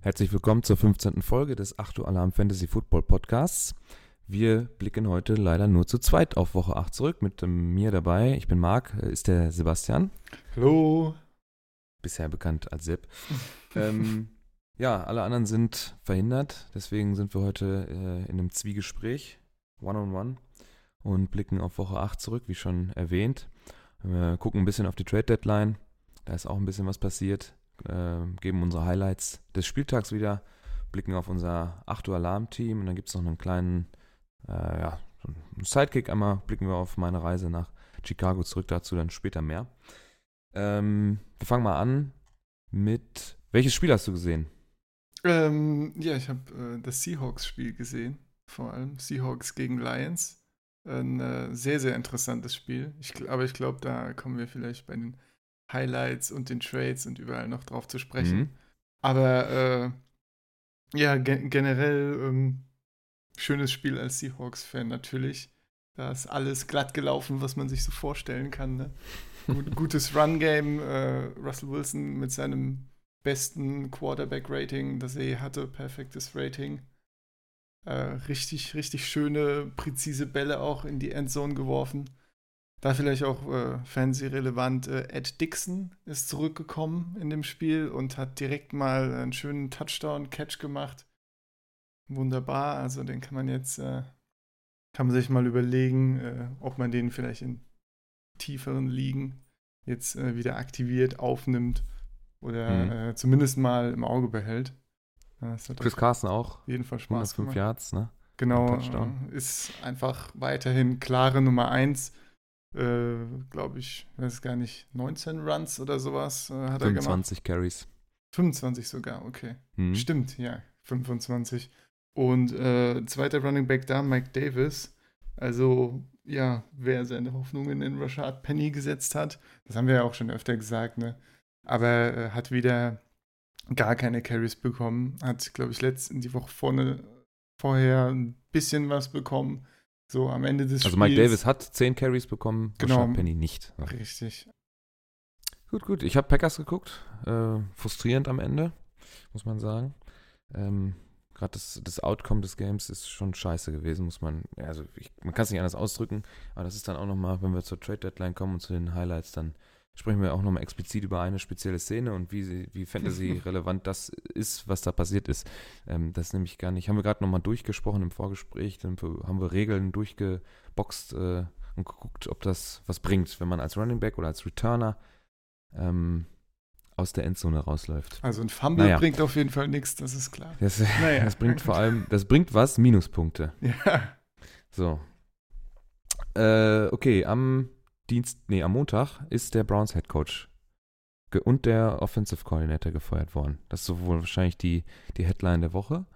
Herzlich willkommen zur 15. Folge des 8 Uhr Alarm Fantasy Football Podcasts. Wir blicken heute leider nur zu zweit auf Woche 8 zurück. Mit mir dabei, ich bin Marc, äh, ist der Sebastian, Hallo. Bisher bekannt als Sepp. ähm, ja, alle anderen sind verhindert, deswegen sind wir heute äh, in einem Zwiegespräch, One-on-One, und blicken auf Woche 8 zurück, wie schon erwähnt. Wir gucken ein bisschen auf die Trade Deadline, da ist auch ein bisschen was passiert, äh, geben unsere Highlights des Spieltags wieder, blicken auf unser 8 Uhr Alarm-Team und dann gibt es noch einen kleinen äh, ja, Sidekick. Einmal blicken wir auf meine Reise nach Chicago zurück, dazu dann später mehr. Ähm, wir fangen mal an mit, welches Spiel hast du gesehen? Ähm, ja, ich habe äh, das Seahawks-Spiel gesehen. Vor allem Seahawks gegen Lions. Ein äh, sehr, sehr interessantes Spiel. Ich, aber ich glaube, da kommen wir vielleicht bei den Highlights und den Trades und überall noch drauf zu sprechen. Mhm. Aber äh, ja, ge generell ähm, schönes Spiel als Seahawks-Fan natürlich. Da ist alles glatt gelaufen, was man sich so vorstellen kann. Ne? Gut, gutes Run-Game. Äh, Russell Wilson mit seinem besten Quarterback-Rating, das er je hatte, perfektes Rating. Äh, richtig, richtig schöne, präzise Bälle auch in die Endzone geworfen. Da vielleicht auch äh, fantasy-relevant, äh, Ed Dixon ist zurückgekommen in dem Spiel und hat direkt mal einen schönen Touchdown-Catch gemacht. Wunderbar, also den kann man jetzt, äh, kann man sich mal überlegen, äh, ob man den vielleicht in tieferen Ligen jetzt äh, wieder aktiviert, aufnimmt oder Mhm. äh, zumindest mal im Auge behält. Chris auf Carson auch, jeden Fall Spaß 105 gemacht. Yards, ne? Genau, äh, ist einfach weiterhin klare Nummer 1. Äh, Glaube ich, weiß gar nicht, 19 Runs oder sowas äh, hat er gemacht. 25 Carries. 25 sogar, okay. Mhm. Stimmt, ja, 25. Und äh, zweiter Running Back da, Mike Davis. Also, ja, wer seine Hoffnungen in Rashad Penny gesetzt hat, das haben wir ja auch schon öfter gesagt, ne? Aber äh, hat wieder gar keine Carries bekommen. Hat, glaube ich, letzten die Woche vorne, vorher ein bisschen was bekommen. So am Ende des Also Spiels. Mike Davis hat 10 Carries bekommen, Genau. Rashad Penny nicht. Ja. Richtig. Gut, gut. Ich habe Packers geguckt. Äh, frustrierend am Ende, muss man sagen. Ähm, Gerade das, das Outcome des Games ist schon scheiße gewesen, muss man. Also ich, man kann es nicht anders ausdrücken, aber das ist dann auch nochmal, wenn wir zur Trade Deadline kommen und zu den Highlights, dann sprechen wir auch nochmal explizit über eine spezielle Szene und wie, sie, wie Fantasy-relevant das ist, was da passiert ist. Ähm, das ist nämlich gar nicht, haben wir gerade nochmal durchgesprochen im Vorgespräch, dann haben wir Regeln durchgeboxt äh, und geguckt, ob das was bringt, wenn man als Running Back oder als Returner ähm, aus der Endzone rausläuft. Also ein Fumble Naja. bringt auf jeden Fall nichts, das ist klar. Das, Naja. das bringt vor allem, das bringt was? Minuspunkte. Ja. So. Äh, okay, am Dienst, nee, am Montag ist der Browns Head Coach und der Offensive Coordinator gefeuert worden. Das ist so wohl wahrscheinlich die, die Headline der Woche.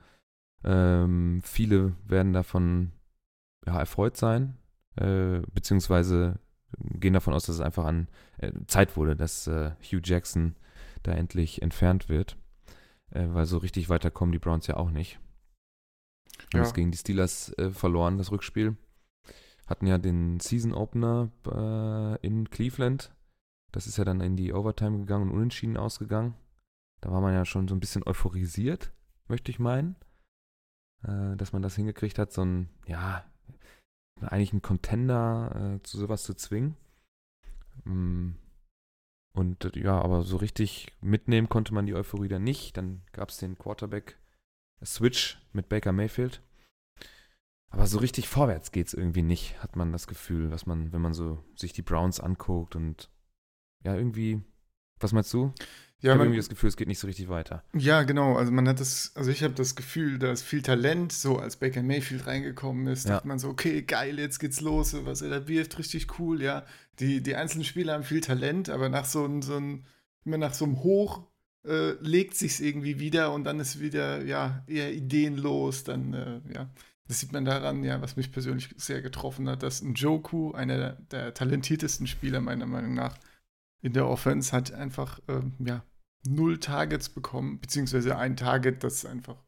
Ähm, viele werden davon ja, erfreut sein, äh, beziehungsweise gehen davon aus, dass es einfach an äh, Zeit wurde, dass äh, Hugh Jackson da endlich entfernt wird. Äh, weil so richtig weiterkommen die Browns ja auch nicht. Haben Ja. es gegen die Steelers äh, verloren, das Rückspiel. Hatten ja den Season Opener äh, in Cleveland. Das ist ja dann in die Overtime gegangen und unentschieden ausgegangen. Da war man ja schon so ein bisschen euphorisiert, möchte ich meinen. Äh, dass man das hingekriegt hat, so ein, ja, eigentlich einen Contender äh, zu sowas zu zwingen. Mm. Und äh, ja, aber so richtig mitnehmen konnte man die Euphorie dann nicht. Dann gab es den Quarterback-Switch mit Baker Mayfield. Aber so richtig vorwärts geht es irgendwie nicht, hat man das Gefühl, was man, wenn man so sich die Browns anguckt und ja, irgendwie, was meinst du? Ich Ja, habe man, irgendwie das Gefühl, es geht nicht so richtig weiter. ja, genau. Also man hat das, also ich habe das Gefühl, da ist viel Talent. So als Baker Mayfield reingekommen ist, Ja. dachte man so, okay, geil, jetzt geht's los, was er da wirft, richtig cool, ja. Die, die einzelnen Spieler haben viel Talent, aber nach so einem, so immer nach so einem Hoch äh, legt sich's irgendwie wieder und dann ist wieder, ja, eher ideenlos, dann, äh, ja. Das sieht man daran, ja, was mich persönlich sehr getroffen hat, dass ein Joku, einer der, der talentiertesten Spieler meiner Meinung nach in der Offense, hat einfach, ähm, ja, null Targets bekommen, beziehungsweise ein Target, das einfach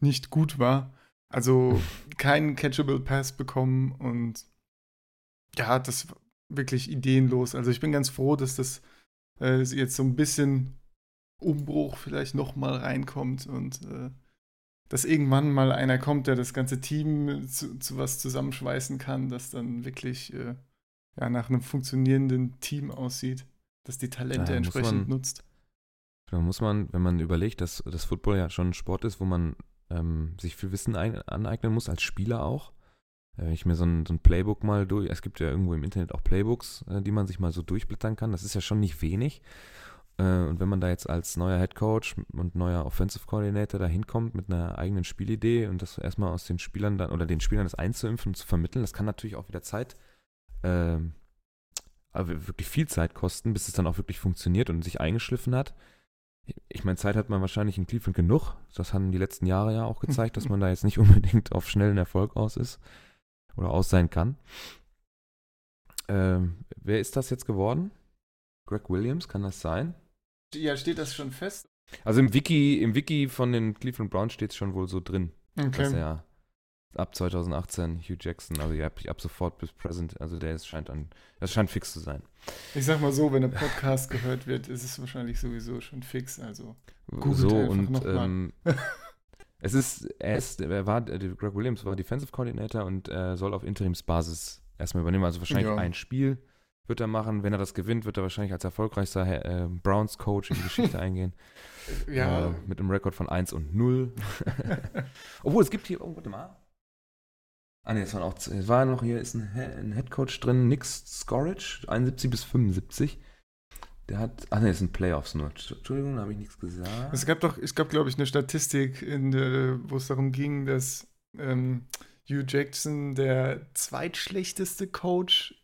nicht gut war. Also keinen Catchable Pass bekommen und ja, das war wirklich ideenlos. Also ich bin ganz froh, dass das äh, jetzt so ein bisschen Umbruch vielleicht nochmal reinkommt und äh, dass irgendwann mal einer kommt, der das ganze Team zu, zu was zusammenschweißen kann, das dann wirklich äh, ja, nach einem funktionierenden Team aussieht, das die Talente Da entsprechend man- nutzt. Da muss man, wenn man überlegt, dass das Football ja schon ein Sport ist, wo man ähm, sich viel Wissen ein, aneignen muss, als Spieler auch. Äh, Wenn ich mir so ein, so ein Playbook mal durch, es gibt ja irgendwo im Internet auch Playbooks, äh, die man sich mal so durchblättern kann, das ist ja schon nicht wenig. Äh, und wenn man da jetzt als neuer Head Coach und neuer Offensive Coordinator da hinkommt mit einer eigenen Spielidee und das erstmal aus den Spielern dann oder den Spielern das einzuimpfen und zu vermitteln, das kann natürlich auch wieder Zeit, ähm, wirklich viel Zeit kosten, bis es dann auch wirklich funktioniert und sich eingeschliffen hat. Ich meine, Zeit hat man wahrscheinlich in Cleveland genug. Das haben die letzten Jahre ja auch gezeigt, dass man da jetzt nicht unbedingt auf schnellen Erfolg aus ist oder aus sein kann. Ähm, wer ist das jetzt geworden? Greg Williams, kann das sein? Ja, steht das schon fest? Also im Wiki, im Wiki von den Cleveland Browns steht es schon wohl so drin, dass Okay. er ab 2018 Hugh Jackson, also ja, ab, ab sofort bis present, also der ist, scheint an, das scheint fix zu sein. Ich sag mal so, wenn der Podcast gehört wird, ist es wahrscheinlich sowieso schon fix. Also Googelt so und ähm, es ist, er ist, er war, äh, Greg Williams war Defensive Coordinator und äh, soll auf Interimsbasis erstmal übernehmen. Also wahrscheinlich Ja. ein Spiel wird er machen. Wenn er das gewinnt, wird er wahrscheinlich als erfolgreichster äh, Browns Coach in die Geschichte eingehen. ja, Äh, mit einem Rekord von 1 und 0. Obwohl, es gibt hier, oh, warte mal. Ah ne, es waren auch, es war noch hier, ist ein, ein Headcoach drin, Nix Scorridge, 71 bis 75. Der hat, ah ne, das sind Playoffs nur. Entschuldigung, da habe ich nichts gesagt. es gab doch, es gab glaube ich eine Statistik, wo es darum ging, dass ähm, Hugh Jackson der zweitschlechteste Coach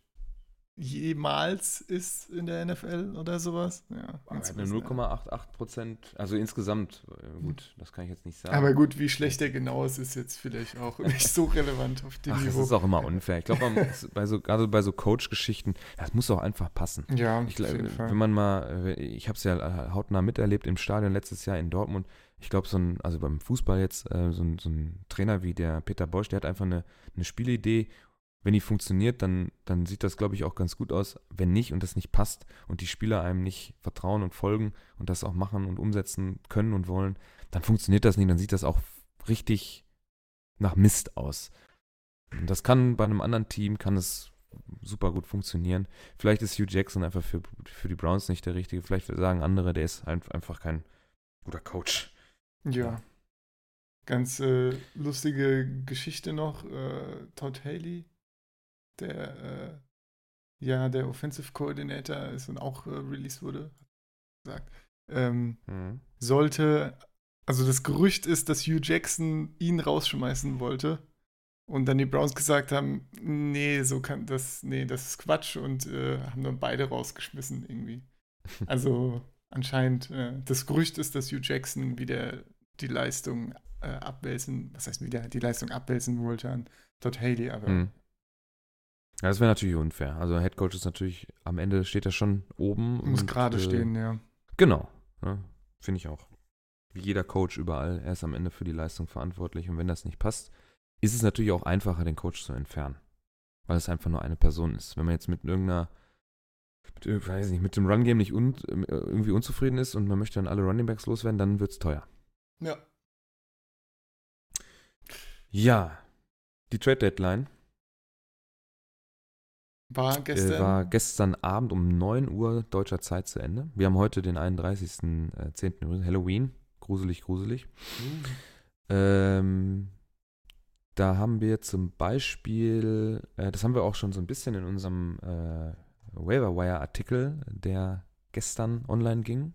jemals ist in der NFL oder sowas. Ja, eine wissen, ja. 0,88 Prozent, also insgesamt, äh, gut, das kann ich jetzt nicht sagen. Aber gut, wie schlecht der genau ist, ist jetzt vielleicht auch nicht so relevant auf dem Ach, das Niveau. ist auch immer unfair. Ich glaube, bei so, gerade bei so Coach-Geschichten, das muss auch einfach passen. ja, Ich, auf jeden Fall. wenn man mal, äh, ich habe es ja äh, hautnah miterlebt im Stadion letztes Jahr in Dortmund. Ich glaube, so ein, also beim Fußball jetzt, so, ein, so ein Trainer wie der Peter Bosch, der hat einfach eine, eine Spielidee. Wenn die funktioniert, dann, dann sieht das, glaube ich, auch ganz gut aus. Wenn nicht und das nicht passt und die Spieler einem nicht vertrauen und folgen und das auch machen und umsetzen können und wollen, dann funktioniert das nicht. Dann sieht das auch richtig nach Mist aus. Und das kann bei einem anderen Team, kann es super gut funktionieren. Vielleicht ist Hugh Jackson einfach für, für die Browns nicht der Richtige. Vielleicht sagen andere, der ist ein- einfach kein guter Coach. Ja. Ganz äh, lustige Geschichte noch. Äh, Todd Haley, der äh, ja der Offensive Coordinator ist und auch äh, released wurde, hat gesagt, ähm, sollte, also das Gerücht ist, dass Hugh Jackson ihn rausschmeißen wollte. Und dann die Browns gesagt haben, nee, so kann das, nee, das ist Quatsch und äh, haben dann beide rausgeschmissen irgendwie. Also anscheinend, äh, das Gerücht ist, dass Hugh Jackson wieder die Leistung äh, abwälzen, was heißt wieder, die Leistung abwälzen wollte an Todd Haley, aber Mhm. Ja, das wäre natürlich unfair. Also Head Coach ist natürlich, am Ende steht er schon oben. muss gerade äh, stehen, ja. Genau. Ne? Finde ich auch. Wie jeder Coach überall, er ist am Ende für die Leistung verantwortlich. Und wenn das nicht passt, ist es natürlich auch einfacher, den Coach zu entfernen. Weil es einfach nur eine Person ist. Wenn man jetzt mit irgendeiner, mit, irg- weiß nicht, mit dem Run-Game nicht un, äh, irgendwie unzufrieden ist und man möchte dann alle Runningbacks loswerden, dann wird es teuer. Ja. Ja, die Trade Deadline War gestern. äh, war gestern Abend um 9 Uhr deutscher Zeit zu Ende. Wir haben heute den 31.10. übrigens, Halloween. Gruselig, gruselig. Ähm, da haben wir zum Beispiel, äh, das haben wir auch schon so ein bisschen in unserem äh, Waiver-Wire-Artikel, der gestern online ging,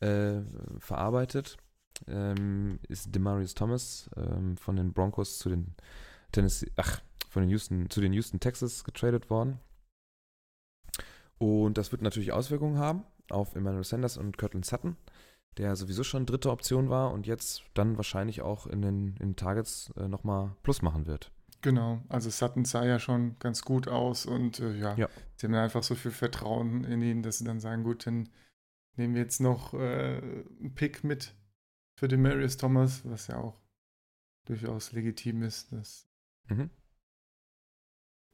äh, verarbeitet. Ähm, ist Demarius Thomas ähm, von den Broncos zu den Tennessee, ach, von den Houston, zu den Houston Texas getradet worden. Und das wird natürlich Auswirkungen haben auf Emmanuel Sanders und Kirtland Sutton, der sowieso schon dritte Option war und jetzt dann wahrscheinlich auch in den, in den Targets äh, nochmal Plus machen wird. Genau, also Sutton sah ja schon ganz gut aus und äh, ja, Ja. sie haben einfach so viel Vertrauen in ihn, dass sie dann sagen, gut, dann nehmen wir jetzt noch äh, einen Pick mit für den Marius Thomas, was ja auch durchaus legitim ist. Das, Mhm.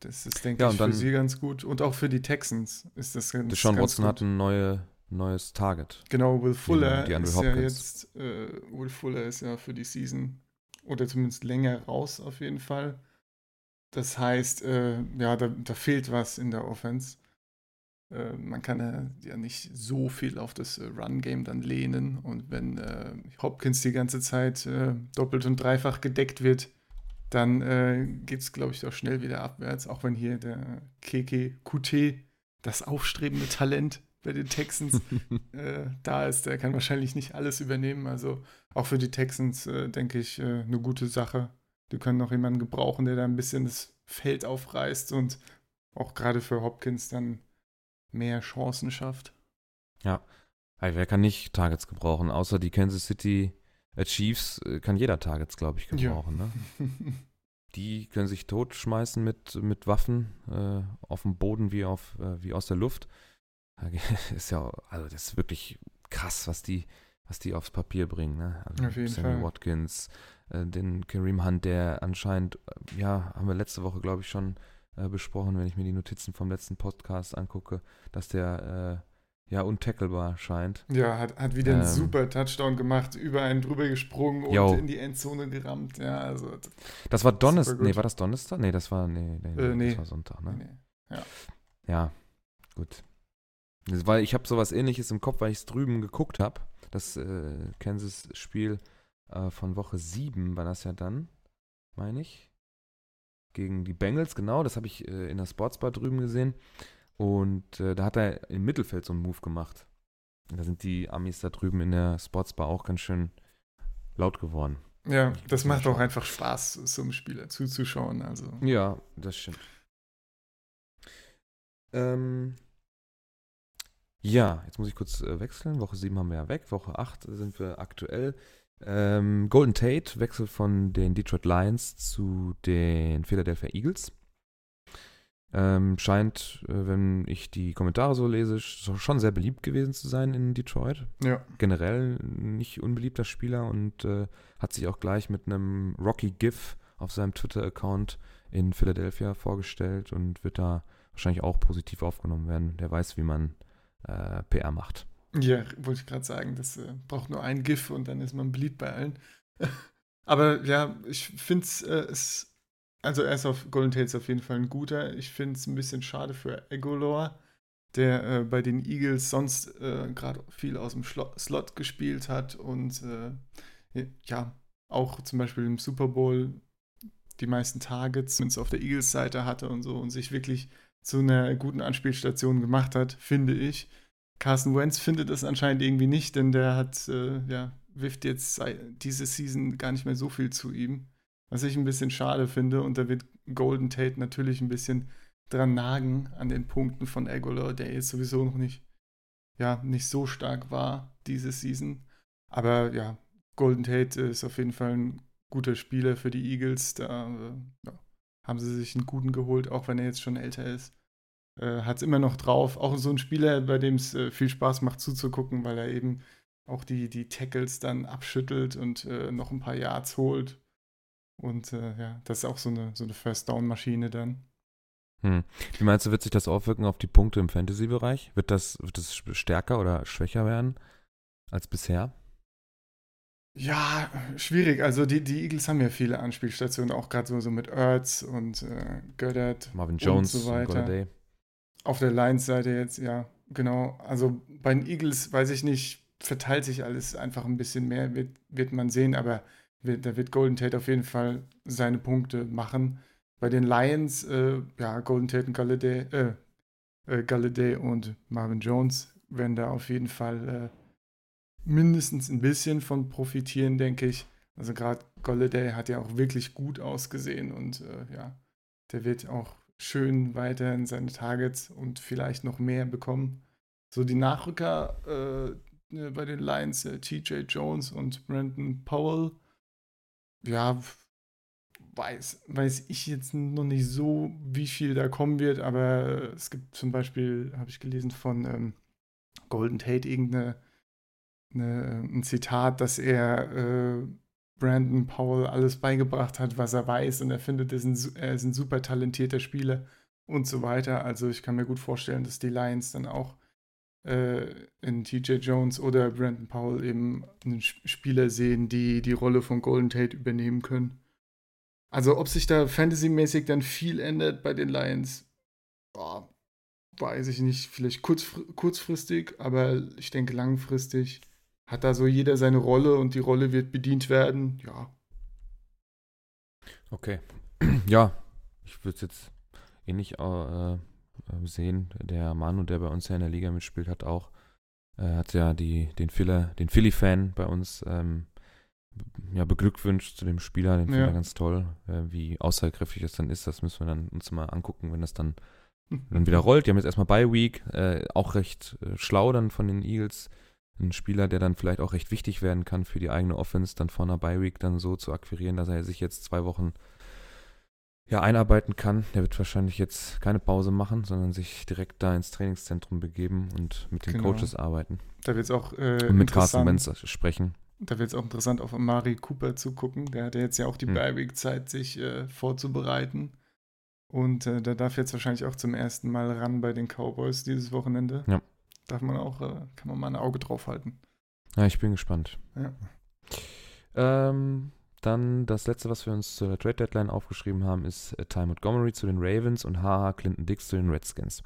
Das ist, denke Ja, ich, dann- für sie ganz gut. Und auch für die Texans ist das ganz, Deshaun ganz Watson gut. hat ein neue, neues Target. Genau, Will Fuller die Andrew ist ja Hopkins. jetzt, äh, Will Fuller ist ja für die Season oder zumindest länger raus auf jeden Fall. Das heißt, äh, ja, da, da fehlt was in der Offense. Äh, man kann ja, ja nicht so viel auf das äh, Run-Game dann lehnen und wenn äh, Hopkins die ganze Zeit äh, doppelt und dreifach gedeckt wird, dann äh, geht es, glaube ich, doch schnell wieder abwärts, auch wenn hier der Keke QT, das aufstrebende Talent bei den Texans, äh, da ist. Der kann wahrscheinlich nicht alles übernehmen. Also auch für die Texans, äh, denke ich, äh, eine gute Sache. Die können noch jemanden gebrauchen, der da ein bisschen das Feld aufreißt und auch gerade für Hopkins dann mehr Chancen schafft. Hey, wer kann nicht Targets gebrauchen? Außer die Kansas City Chiefs äh, kann jeder Targets, glaube ich, Ja. gebrauchen. Ne? Die können sich totschmeißen mit, mit Waffen äh, auf dem Boden wie, auf, äh, wie aus der Luft. Ist ja, also das ist wirklich krass, was die, was die aufs Papier bringen. Ne? Also Auf jeden Sammy Fall. Watkins, äh, den Kareem Hunt, der anscheinend, äh, ja, haben wir letzte Woche, glaube ich, schon äh, besprochen, wenn ich mir die Notizen vom letzten Podcast angucke, dass der äh, ja untackelbar scheint. Ja, hat, hat wieder einen Ähm. super Touchdown gemacht, über einen drüber gesprungen und Jo. in die Endzone gerammt. Ja, also Das war Donnerstag. Nee, war das Donnerstag? Nee, das war, nee, nee, Äh, nee. das war Sonntag, ne? nee. Ja, gut. Das, weil ich habe sowas ähnliches im Kopf, weil ich es drüben geguckt habe. Das äh, Kansas-Spiel äh, von Woche 7 war das ja dann, meine ich. Gegen die Bengals, genau. Das habe ich äh, in der Sportsbar drüben gesehen. Und äh, da hat er im Mittelfeld so einen Move gemacht. Da sind die Amis da drüben in der Sportsbar auch ganz schön laut geworden. Ja, das macht auch einfach Spaß, so einem Spieler zuzuschauen. Also. Ja, das stimmt. Ähm, ja, jetzt muss ich kurz äh, wechseln. Woche 7 haben wir ja weg. Woche 8 sind wir aktuell. Ähm, Golden Tate wechselt von den Detroit Lions zu den Philadelphia Eagles. Ähm, scheint, äh, wenn ich die Kommentare so lese, sch- schon sehr beliebt gewesen zu sein in Detroit Ja, generell nicht unbeliebter Spieler und äh, hat sich auch gleich mit einem Rocky GIF auf seinem Twitter-Account in Philadelphia vorgestellt und wird da wahrscheinlich auch positiv aufgenommen werden. Der weiß, wie man äh, PR macht. ja wollte ich gerade sagen, das äh, braucht nur ein GIF und dann ist man beliebt bei allen. Aber ja, ich finde äh, es, also er ist auf Golden Tates auf jeden Fall ein guter. Ich finde es ein bisschen schade für Egolor, der äh, bei den Eagles sonst äh, gerade viel aus dem Schlo Slot gespielt hat und äh, ja, auch zum Beispiel im Super Bowl die meisten Targets zumindest auf der Eagles-Seite hatte und so und sich wirklich zu einer guten Anspielstation gemacht hat, finde ich. Carson Wentz findet das anscheinend irgendwie nicht, denn der hat, äh, ja, wirft jetzt diese Season gar nicht mehr so viel zu ihm. Was ich ein bisschen schade finde und da wird Golden Tate natürlich ein bisschen dran nagen an den Punkten von Aguilar, der jetzt sowieso noch nicht, ja, nicht so stark war diese Season. Aber ja, Golden Tate ist auf jeden Fall ein guter Spieler für die Eagles. Da äh, ja, haben sie sich einen guten geholt, auch wenn er jetzt schon älter ist. Äh, Hat es immer noch drauf. Auch so ein Spieler, bei dem es äh, viel Spaß macht zuzugucken, weil er eben auch die, die Tackles dann abschüttelt und äh, noch ein paar Yards holt. Und äh, ja, das ist auch so eine, so eine First-Down-Maschine dann. Hm. Wie meinst du, wird sich das auswirken auf die Punkte im Fantasy-Bereich? Wird das, wird das stärker oder schwächer werden als bisher? Ja, schwierig. Also die, die Eagles haben ja viele Anspielstationen, auch gerade so, so mit Ertz und äh, Goddard. Marvin Und Jones, so weiter. Golladay. Auf der Lions-Seite jetzt, ja, genau. Also bei den Eagles, weiß ich nicht, verteilt sich alles einfach ein bisschen mehr, wird, wird man sehen, aber wird, da wird Golden Tate auf jeden Fall seine Punkte machen. Bei den Lions, äh, ja, Golden Tate und Galladay, äh, äh, Galladay und Marvin Jones werden da auf jeden Fall äh, mindestens ein bisschen von profitieren, denke ich. Also gerade Golladay hat ja auch wirklich gut ausgesehen und äh, ja, der wird auch schön weiterhin seine Targets und vielleicht noch mehr bekommen. So die Nachrücker äh, bei den Lions, TJ Jones und Brandon Powell, ja, weiß, weiß ich jetzt noch nicht so, wie viel da kommen wird, aber es gibt zum Beispiel, habe ich gelesen, von ähm, Golden Tate irgendeine eine, ein Zitat, dass er äh, Brandon Powell alles beigebracht hat, was er weiß und er findet, er ist ein, er ist ein super talentierter Spieler und so weiter. Also ich kann mir gut vorstellen, dass die Lions dann auch in TJ Jones oder Brandon Powell eben einen Spieler sehen, die die Rolle von Golden Tate übernehmen können. Also ob sich da fantasymäßig dann viel ändert bei den Lions, boah, weiß ich nicht. Vielleicht kurz, kurzfristig, aber ich denke langfristig hat da so jeder seine Rolle und die Rolle wird bedient werden. Ja. Okay. Ja, ich würde es jetzt ähnlich äh, sehen. Der Manu, der bei uns ja in der Liga mitspielt, hat auch, äh, hat ja die, den, Filler, den Philly-Fan bei uns ähm, ja, beglückwünscht zu dem Spieler. Den ja. finde ich ganz toll. Äh, wie aussagekräftig das dann ist, das müssen wir dann uns mal angucken, wenn das dann, dann wieder rollt. Die haben jetzt erstmal Bye Week, äh, auch recht äh, schlau dann von den Eagles ein Spieler, der dann vielleicht auch recht wichtig werden kann für die eigene Offense, dann vor einer Bye Week dann so zu akquirieren, dass er sich jetzt zwei Wochen ja, einarbeiten kann. Der wird wahrscheinlich jetzt keine Pause machen, sondern sich direkt da ins Trainingszentrum begeben und mit den genau. Coaches arbeiten. Da wird es auch äh, und mit Carsten Wentz sprechen. Da wird es auch interessant, auf Amari Cooper zu gucken. Der hat ja jetzt ja auch die hm. Week Zeit, sich äh, vorzubereiten. Und äh, der darf jetzt wahrscheinlich auch zum ersten Mal ran bei den Cowboys dieses Wochenende. Ja darf man auch, äh, kann man mal ein Auge drauf halten. Ja, ich bin gespannt. Ja. Ähm, dann das letzte, was wir uns zur Trade Deadline aufgeschrieben haben, ist äh, Ty Montgomery zu den Ravens und Haha Clinton Dix zu den Redskins.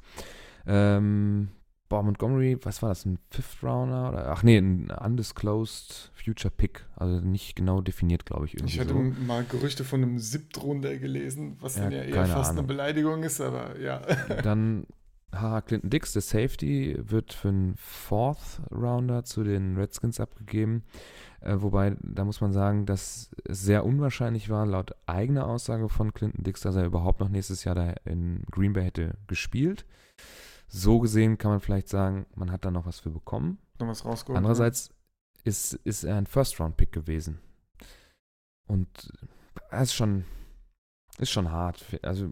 Ähm, boah, Montgomery, was war das, ein Fifth Rounder? Oder, ach nee, ein undisclosed Future Pick. Also nicht genau definiert, glaube ich. Irgendwie ich hatte so. mal Gerüchte von einem Siebtrunder gelesen, was ja, dann ja eher fast Ahnung. eine Beleidigung ist, aber ja. Dann Haha Clinton Dix, der Safety, wird für einen Fourth Rounder zu den Redskins abgegeben. Äh, wobei, da muss man sagen, dass es sehr unwahrscheinlich war, laut eigener Aussage von Clinton Dix, dass er überhaupt noch nächstes Jahr da in Green Bay hätte gespielt. So gesehen kann man vielleicht sagen, man hat da noch was für bekommen. Noch was rausgeholt. Andererseits ist, ist er ein First-Round-Pick gewesen. Und das ist schon, ist schon hart. Also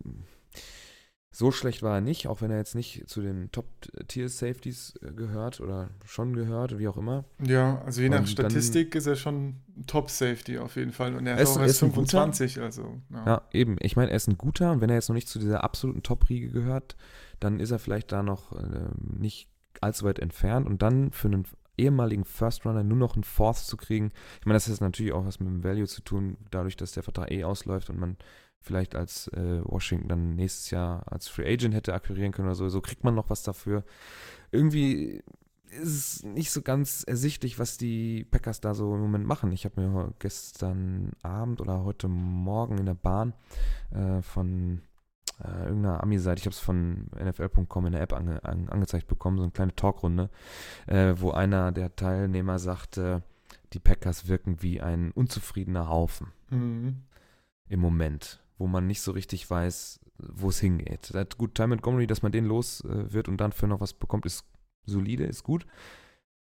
so schlecht war er nicht, auch wenn er jetzt nicht zu den Top-Tier-Safeties äh, gehört oder schon gehört, wie auch immer. Ja, also je nach Und Statistik dann, ist er schon Top-Safety auf jeden Fall. Und er ist, auch erst 25, also. Ja. ja. eben. Ich meine, er ist ein guter und wenn er jetzt noch nicht zu dieser absoluten Top-Riege gehört, dann ist er vielleicht da noch äh, nicht allzu weit entfernt. Und dann für einen ehemaligen First Runner nur noch einen Fourth zu kriegen. Ich meine, das hat natürlich auch was mit dem Value zu tun, dadurch, dass der Vertrag eh ausläuft und man vielleicht als äh, Washington dann nächstes Jahr als Free Agent hätte akquirieren können oder so. So kriegt man noch was dafür. Irgendwie ist es nicht so ganz ersichtlich, was die Packers da so im Moment machen. Ich habe mir gestern Abend oder heute Morgen in der Bahn äh, von äh, irgendeiner Ami-Seite, ich habe es von NFL.com in der App ange, an, angezeigt bekommen, so eine kleine Talkrunde, äh, wo einer der Teilnehmer sagte, die Packers wirken wie ein unzufriedener Haufen mhm. im Moment wo man nicht so richtig weiß, wo es hingeht. Gut, Ty Montgomery, dass man den los äh, wird und dann für noch was bekommt, ist solide, ist gut.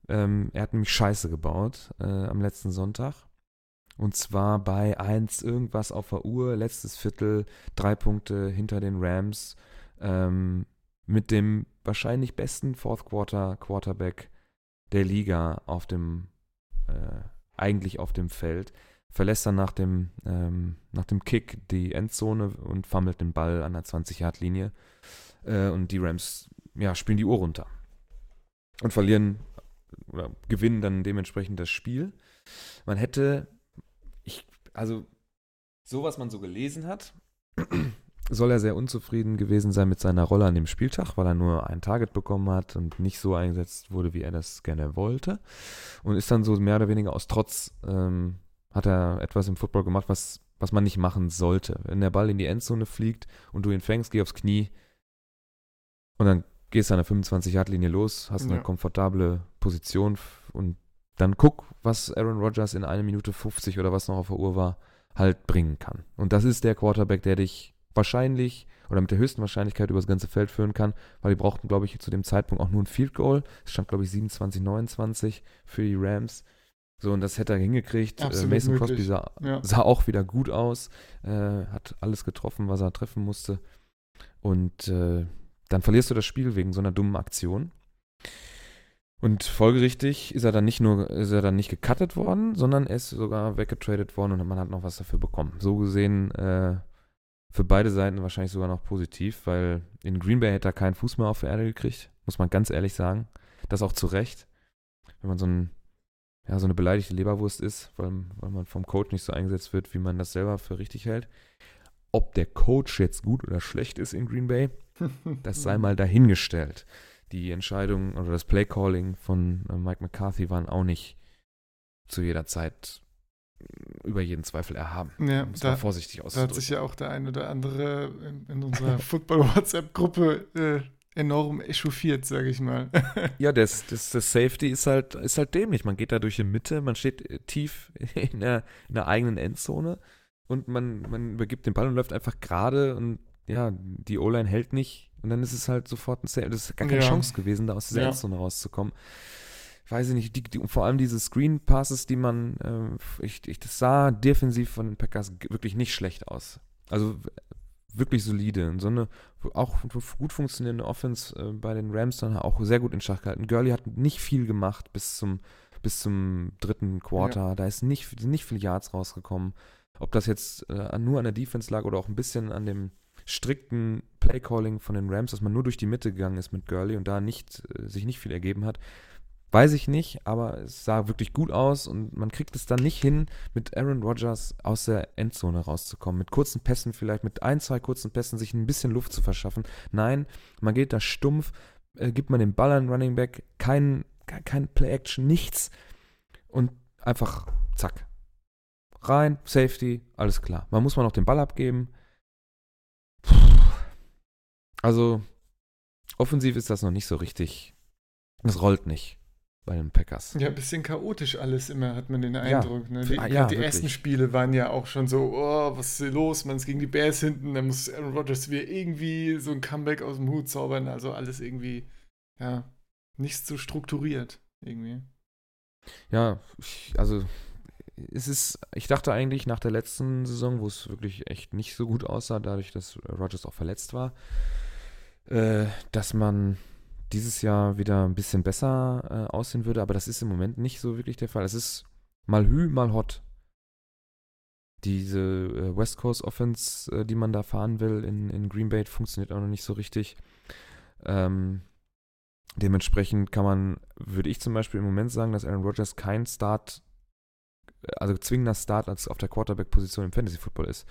Ähm, er hat nämlich Scheiße gebaut äh, am letzten Sonntag. Und zwar bei 1 irgendwas auf der Uhr, letztes Viertel, drei Punkte hinter den Rams, ähm, mit dem wahrscheinlich besten Fourth Quarter Quarterback der Liga auf dem, äh, eigentlich auf dem Feld verlässt dann nach dem, ähm, nach dem Kick die Endzone und fummelt den Ball an der 20-Yard-Linie. Äh, und die Rams ja, spielen die Uhr runter. Und verlieren oder gewinnen dann dementsprechend das Spiel. Man hätte, ich, also, so was man so gelesen hat, soll er sehr unzufrieden gewesen sein mit seiner Rolle an dem Spieltag, weil er nur ein Target bekommen hat und nicht so eingesetzt wurde, wie er das gerne wollte. Und ist dann so mehr oder weniger aus Trotz ähm, hat er etwas im Football gemacht, was, was man nicht machen sollte. Wenn der Ball in die Endzone fliegt und du ihn fängst, geh aufs Knie und dann gehst du an der 25-Yard-Linie los, hast eine ja. komfortable Position und dann guck, was Aaron Rodgers in einer Minute 50 oder was noch auf der Uhr war, halt bringen kann. Und das ist der Quarterback, der dich wahrscheinlich oder mit der höchsten Wahrscheinlichkeit über das ganze Feld führen kann, weil die brauchten, glaube ich, zu dem Zeitpunkt auch nur ein Field Goal. Es stand, glaube ich, 27, 29 für die Rams. So, und das hätte er hingekriegt. Äh, Absolut Mason möglich. Crosby sah, ja. sah, auch wieder gut aus, äh, hat alles getroffen, was er treffen musste. Und äh, dann verlierst du das Spiel wegen so einer dummen Aktion. Und folgerichtig ist er dann nicht nur, ist er dann nicht gecuttet worden, sondern er ist sogar weggetradet worden und man hat noch was dafür bekommen. So gesehen äh, für beide Seiten wahrscheinlich sogar noch positiv, weil in Green Bay hätte er keinen Fuß mehr auf der Erde gekriegt, muss man ganz ehrlich sagen. Das auch zu Recht. Wenn man so, ein, ja, so eine beleidigte Leberwurst ist, weil, weil man vom Coach nicht so eingesetzt wird, wie man das selber für richtig hält. Ob der Coach jetzt gut oder schlecht ist in Green Bay, das sei mal dahingestellt die Entscheidung oder das Playcalling von äh, Mike McCarthy waren auch nicht zu jeder Zeit äh, über jeden Zweifel erhaben. Ja, um es da, vorsichtig da hat auszudrücken. sich ja auch der ein oder andere in, in unserer Football-WhatsApp-Gruppe äh, enorm echauffiert, sage ich mal. Ja, das, das, das Safety ist halt, ist halt dämlich. Man geht da durch die Mitte, man steht äh, tief in der, in der eigenen Endzone und man, man übergibt den Ball und läuft einfach gerade und ja, die O-Line hält nicht und dann ist es halt sofort ein Safety. Das ist gar keine Ja. Chance gewesen, da aus dieser Ja. Endzone rauszukommen. Weiß ich nicht, die, die, vor allem diese Screen Passes, die man, äh, ich, ich, das sah defensiv von den Packers wirklich nicht schlecht aus. Also wirklich solide. Und so eine auch gut funktionierende Offense äh, bei den Rams dann auch sehr gut in Schach gehalten. Gurley hat nicht viel gemacht bis zum, bis zum dritten Quarter. Da ist nicht, nicht viele Yards rausgekommen. Ob das jetzt äh, nur an der Defense lag oder auch ein bisschen an dem strikten Playcalling von den Rams, dass man nur durch die Mitte gegangen ist mit Gurley und da nicht, äh, sich nicht viel ergeben hat. Weiß ich nicht, aber es sah wirklich gut aus und man kriegt es dann nicht hin, mit Aaron Rodgers aus der Endzone rauszukommen. Mit kurzen Pässen vielleicht, mit ein, zwei kurzen Pässen sich ein bisschen Luft zu verschaffen. Nein, man geht da stumpf, äh, gibt man den Ball an Running Back, kein, kein, Play-Action, nichts und einfach zack. Rein, Safety, alles klar. Man muss mal noch den Ball abgeben. Also, offensiv ist das noch nicht so richtig. Es rollt nicht bei den Packers. Ja, ein bisschen chaotisch alles immer, hat man den Eindruck. Ne? Die, Ah, ja, die ersten Spiele waren ja auch schon so, oh, was ist hier los? Man ist gegen die Bears hinten, dann muss Aaron Rodgers wieder irgendwie so ein Comeback aus dem Hut zaubern. Also alles irgendwie, ja, nicht so strukturiert irgendwie. Ja, also es ist, ich dachte eigentlich nach der letzten Saison, wo es wirklich echt nicht so gut aussah, dadurch, dass Rodgers auch verletzt war, äh, dass man dieses Jahr wieder ein bisschen besser äh, aussehen würde, aber das ist im Moment nicht so wirklich der Fall. Es ist mal Hü, mal Hot. Diese äh, West Coast Offense, äh, die man da fahren will in, in Green Bay, funktioniert auch noch nicht so richtig. Ähm, dementsprechend kann man, würde ich zum Beispiel im Moment sagen, dass Aaron Rodgers kein Start, also zwingender Start als auf der Quarterback-Position im Fantasy Football ist.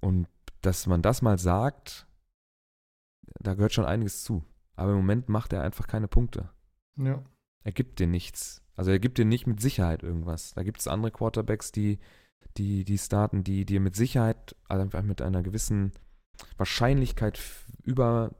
Und dass man das mal sagt, da gehört schon einiges zu. Aber im Moment macht er einfach keine Punkte. Ja. Er gibt dir nichts. Also er gibt dir nicht mit Sicherheit irgendwas. Da gibt es andere Quarterbacks, die, die, die starten, die dir mit Sicherheit, also einfach mit einer gewissen Wahrscheinlichkeit über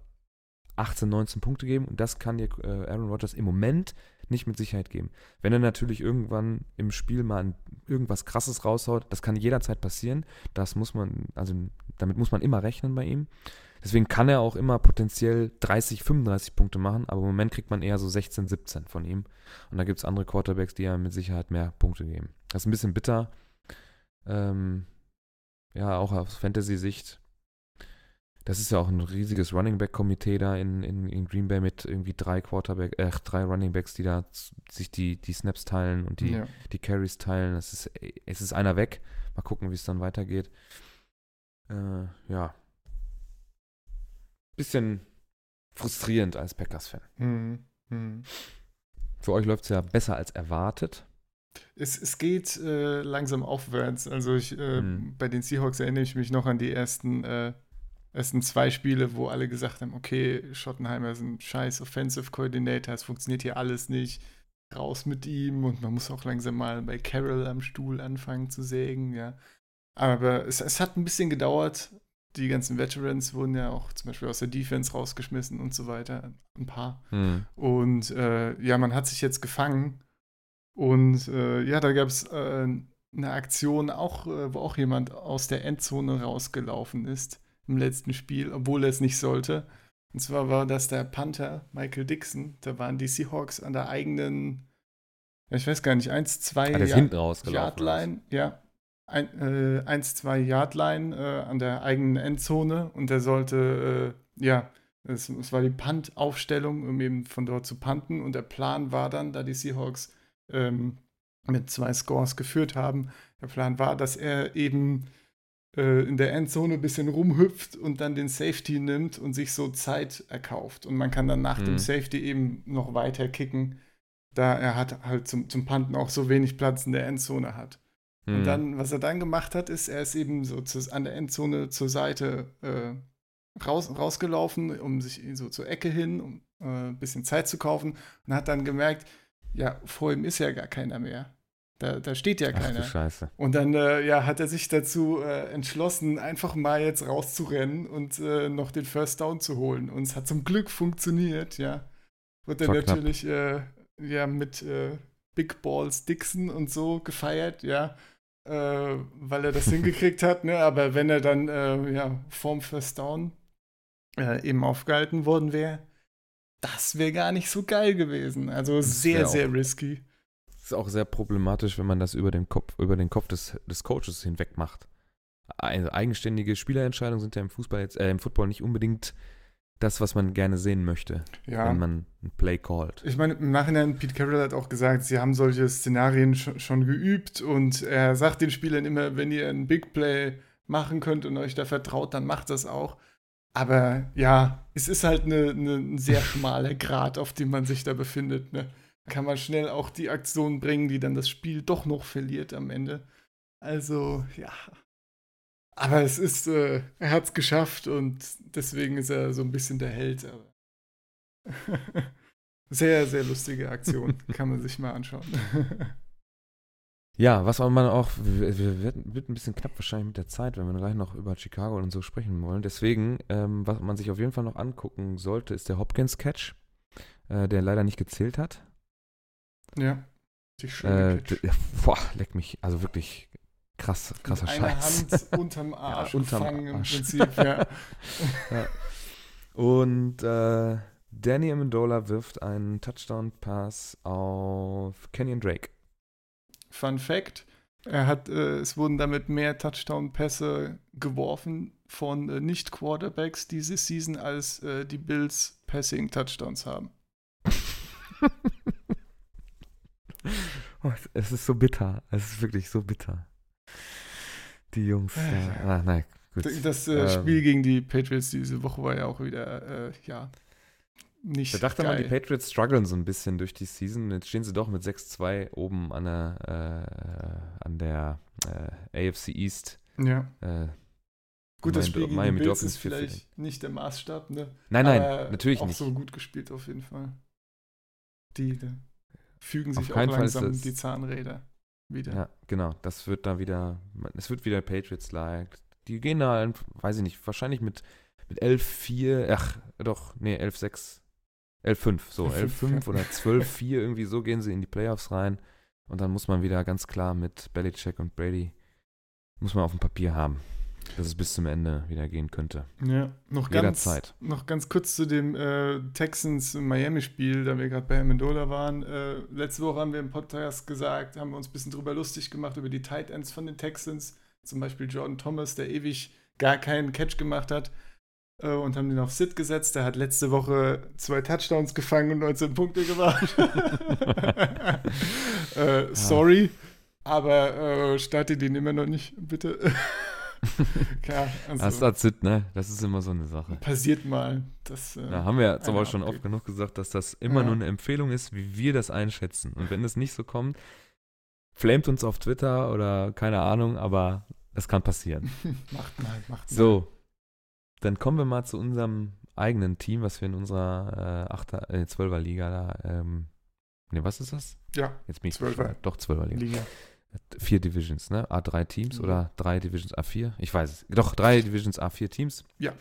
18, 19 Punkte geben. Und das kann dir äh, Aaron Rodgers im Moment nicht mit Sicherheit geben. Wenn er natürlich irgendwann im Spiel mal irgendwas krasses raushaut, das kann jederzeit passieren. Das muss man, also damit muss man immer rechnen bei ihm. Deswegen kann er auch immer potenziell 30, 35 Punkte machen, aber im Moment kriegt man eher so 16, 17 von ihm. Und da gibt es andere Quarterbacks, die ja mit Sicherheit mehr Punkte geben. Das ist ein bisschen bitter. Ähm, ja, auch aus Fantasy-Sicht. Das ist ja auch ein riesiges Running Back-Komitee da in, in, in Green Bay mit irgendwie drei Quarterback, äh, drei Running Backs, die da sich die, die Snaps teilen und die, ja. die Carries teilen. Es ist, es ist einer weg. Mal gucken, wie es dann weitergeht. Äh, ja. Bisschen frustrierend als Packers-Fan. Hm. Hm. Für euch läuft es ja besser als erwartet. Es, es geht äh, langsam aufwärts. Also ich, äh, Hm. bei den Seahawks erinnere ich mich noch an die ersten, äh, ersten zwei Spiele, wo alle gesagt haben, okay, Schottenheimer ist ein scheiß Offensive Coordinator, es funktioniert hier alles nicht. Raus mit ihm und man muss auch langsam mal bei Carroll am Stuhl anfangen zu sägen, ja. Aber es, es hat ein bisschen gedauert. Die ganzen Veterans wurden ja auch zum Beispiel aus der Defense rausgeschmissen und so weiter. Ein paar. Hm. Und äh, ja, man hat sich jetzt gefangen. Und äh, ja, da gab es äh, eine Aktion, auch, äh, wo auch jemand aus der Endzone rausgelaufen ist im letzten Spiel, obwohl er es nicht sollte. Und zwar war das der Panther Michael Dixon. Da waren die Seahawks an der eigenen, ja, ich weiß gar nicht, 1, 2 Ah. Yardline, ja. Ein, äh, 1, 2 Yardline äh, an der eigenen Endzone und der sollte, äh, ja, Es, es war die Punt-Aufstellung, um eben von dort zu punten. Und der Plan war dann, da die Seahawks ähm, mit zwei Scores geführt haben, der Plan war, dass er eben äh, in der Endzone ein bisschen rumhüpft und dann den Safety nimmt und sich so Zeit erkauft. Und man kann dann nach mhm. dem Safety eben noch weiter kicken, da er hat halt zum, zum Punten auch so wenig Platz in der Endzone hat. Und dann, was er dann gemacht hat, ist, er ist eben so zu, an der Endzone zur Seite äh, raus, rausgelaufen, um sich so zur Ecke hin, um äh, ein bisschen Zeit zu kaufen und hat dann gemerkt, ja, vor ihm ist ja gar keiner mehr. Da, da steht ja keiner. Ach, Scheiße. Und dann äh, ja, hat er sich dazu äh, entschlossen, einfach mal jetzt rauszurennen und äh, noch den First Down zu holen. Und es hat zum Glück funktioniert, ja. Wird er natürlich äh, ja, mit äh, Big Balls Dixon und so gefeiert, ja. Äh, weil er das hingekriegt hat, ne? Aber wenn er dann ja, vorm First Down eben aufgehalten worden wäre, das wäre gar nicht so geil gewesen. Also sehr, sehr risky ist auch sehr problematisch, wenn man das über den Kopf, über den Kopf des, des Coaches hinweg macht. Also eigenständige Spielerentscheidungen sind ja im Fußball jetzt, äh, im Football nicht unbedingt das, was man gerne sehen möchte, ja. wenn man ein Play callt. Ich meine, im Nachhinein, Pete Carroll hat auch gesagt, sie haben solche Szenarien schon, schon geübt und er sagt den Spielern immer, wenn ihr ein Big Play machen könnt und euch da vertraut, dann macht das auch. Aber ja, es ist halt eine, eine, ein sehr schmaler Grad, auf dem man sich da befindet. Ne? kann man schnell auch die Aktion bringen, die dann das Spiel doch noch verliert am Ende. Also, ja. Aber es ist, äh, er hat es geschafft und deswegen ist er so ein bisschen der Held. Aber sehr, sehr lustige Aktion. kann man sich mal anschauen. ja, was man auch, wir, wir wird, wird ein bisschen knapp wahrscheinlich mit der Zeit, wenn wir gleich noch über Chicago und so sprechen wollen. Deswegen, ähm, was man sich auf jeden Fall noch angucken sollte, ist der Hopkins-Catch, äh, der leider nicht gezählt hat. Ja. Äh, boah, leck mich. Also wirklich krass, krasser Scheiß. Hand unterm Arsch ja, unterm Arsch. im Prinzip, ja. ja. Und äh, Danny Amendola wirft einen Touchdown-Pass auf Kenyon Drake. Fun Fact: er hat, äh, Es wurden damit mehr Touchdown-Pässe geworfen von äh, Nicht-Quarterbacks diese Season, als äh, die Bills Passing-Touchdowns haben. Oh, es ist so bitter. Es ist wirklich so bitter. Die Jungs. Ja. Ah, nein, gut. Das äh, ähm, Spiel gegen die Patriots diese Woche war ja auch wieder, äh, ja, nicht. Da dachte geil. man, die Patriots strugglen so ein bisschen durch die Season. Jetzt stehen sie doch mit 6-2 oben an der, äh, an der äh, AFC East. Ja. Äh, gut, das Spiel gegen Miami die Bills ist vielleicht nicht der Maßstab, ne? Nein, nein, Aber natürlich auch nicht. Auch so gut gespielt auf jeden Fall. Die, die fügen sich auch langsam die Zahnräder wieder. Ja, genau. Das wird da wieder, es wird wieder Patriots-like. Die gehen da, weiß ich nicht, wahrscheinlich mit, mit 11-4, ach, doch, nee, 11-6, 11-5, so, 11-5 oder 12-4, irgendwie so gehen sie in die Playoffs rein. Und dann muss man wieder ganz klar mit Belichick und Brady, muss man auf dem Papier haben dass es bis zum Ende wieder gehen könnte. Ja, noch Jederzeit. ganz, noch ganz kurz zu dem äh, Texans-Miami-Spiel, da wir gerade bei Amendola waren. Äh, letzte Woche haben wir im Podcast gesagt, haben wir uns ein bisschen drüber lustig gemacht, über die Tight Ends von den Texans. Zum Beispiel Jordan Thomas, der ewig gar keinen Catch gemacht hat. Äh, und haben den auf Sit gesetzt. Der hat letzte Woche zwei Touchdowns gefangen und 19 Punkte gemacht. Äh, sorry, aber äh, starte den immer noch nicht, bitte. Klar, also das ist Sit, ne? Das ist immer so eine Sache. Passiert mal. Das, äh, da haben wir jetzt aber schon oft genug gesagt, dass das immer ja. nur eine Empfehlung ist, wie wir das einschätzen. Und wenn es nicht so kommt, flamet uns auf Twitter oder keine Ahnung, aber es kann passieren. macht mal, macht mal. So, dann kommen wir mal zu unserem eigenen Team, was wir in unserer äh, 8 äh, 12er Liga da, ähm, ne, was ist das? Ja, Jetzt bin ich 12er. Doch, 12er Liga. Liga vier Divisions, ne? A3 Teams mhm. oder drei Divisions A4? Ich weiß es. Doch, drei Divisions A4 Teams. Ja.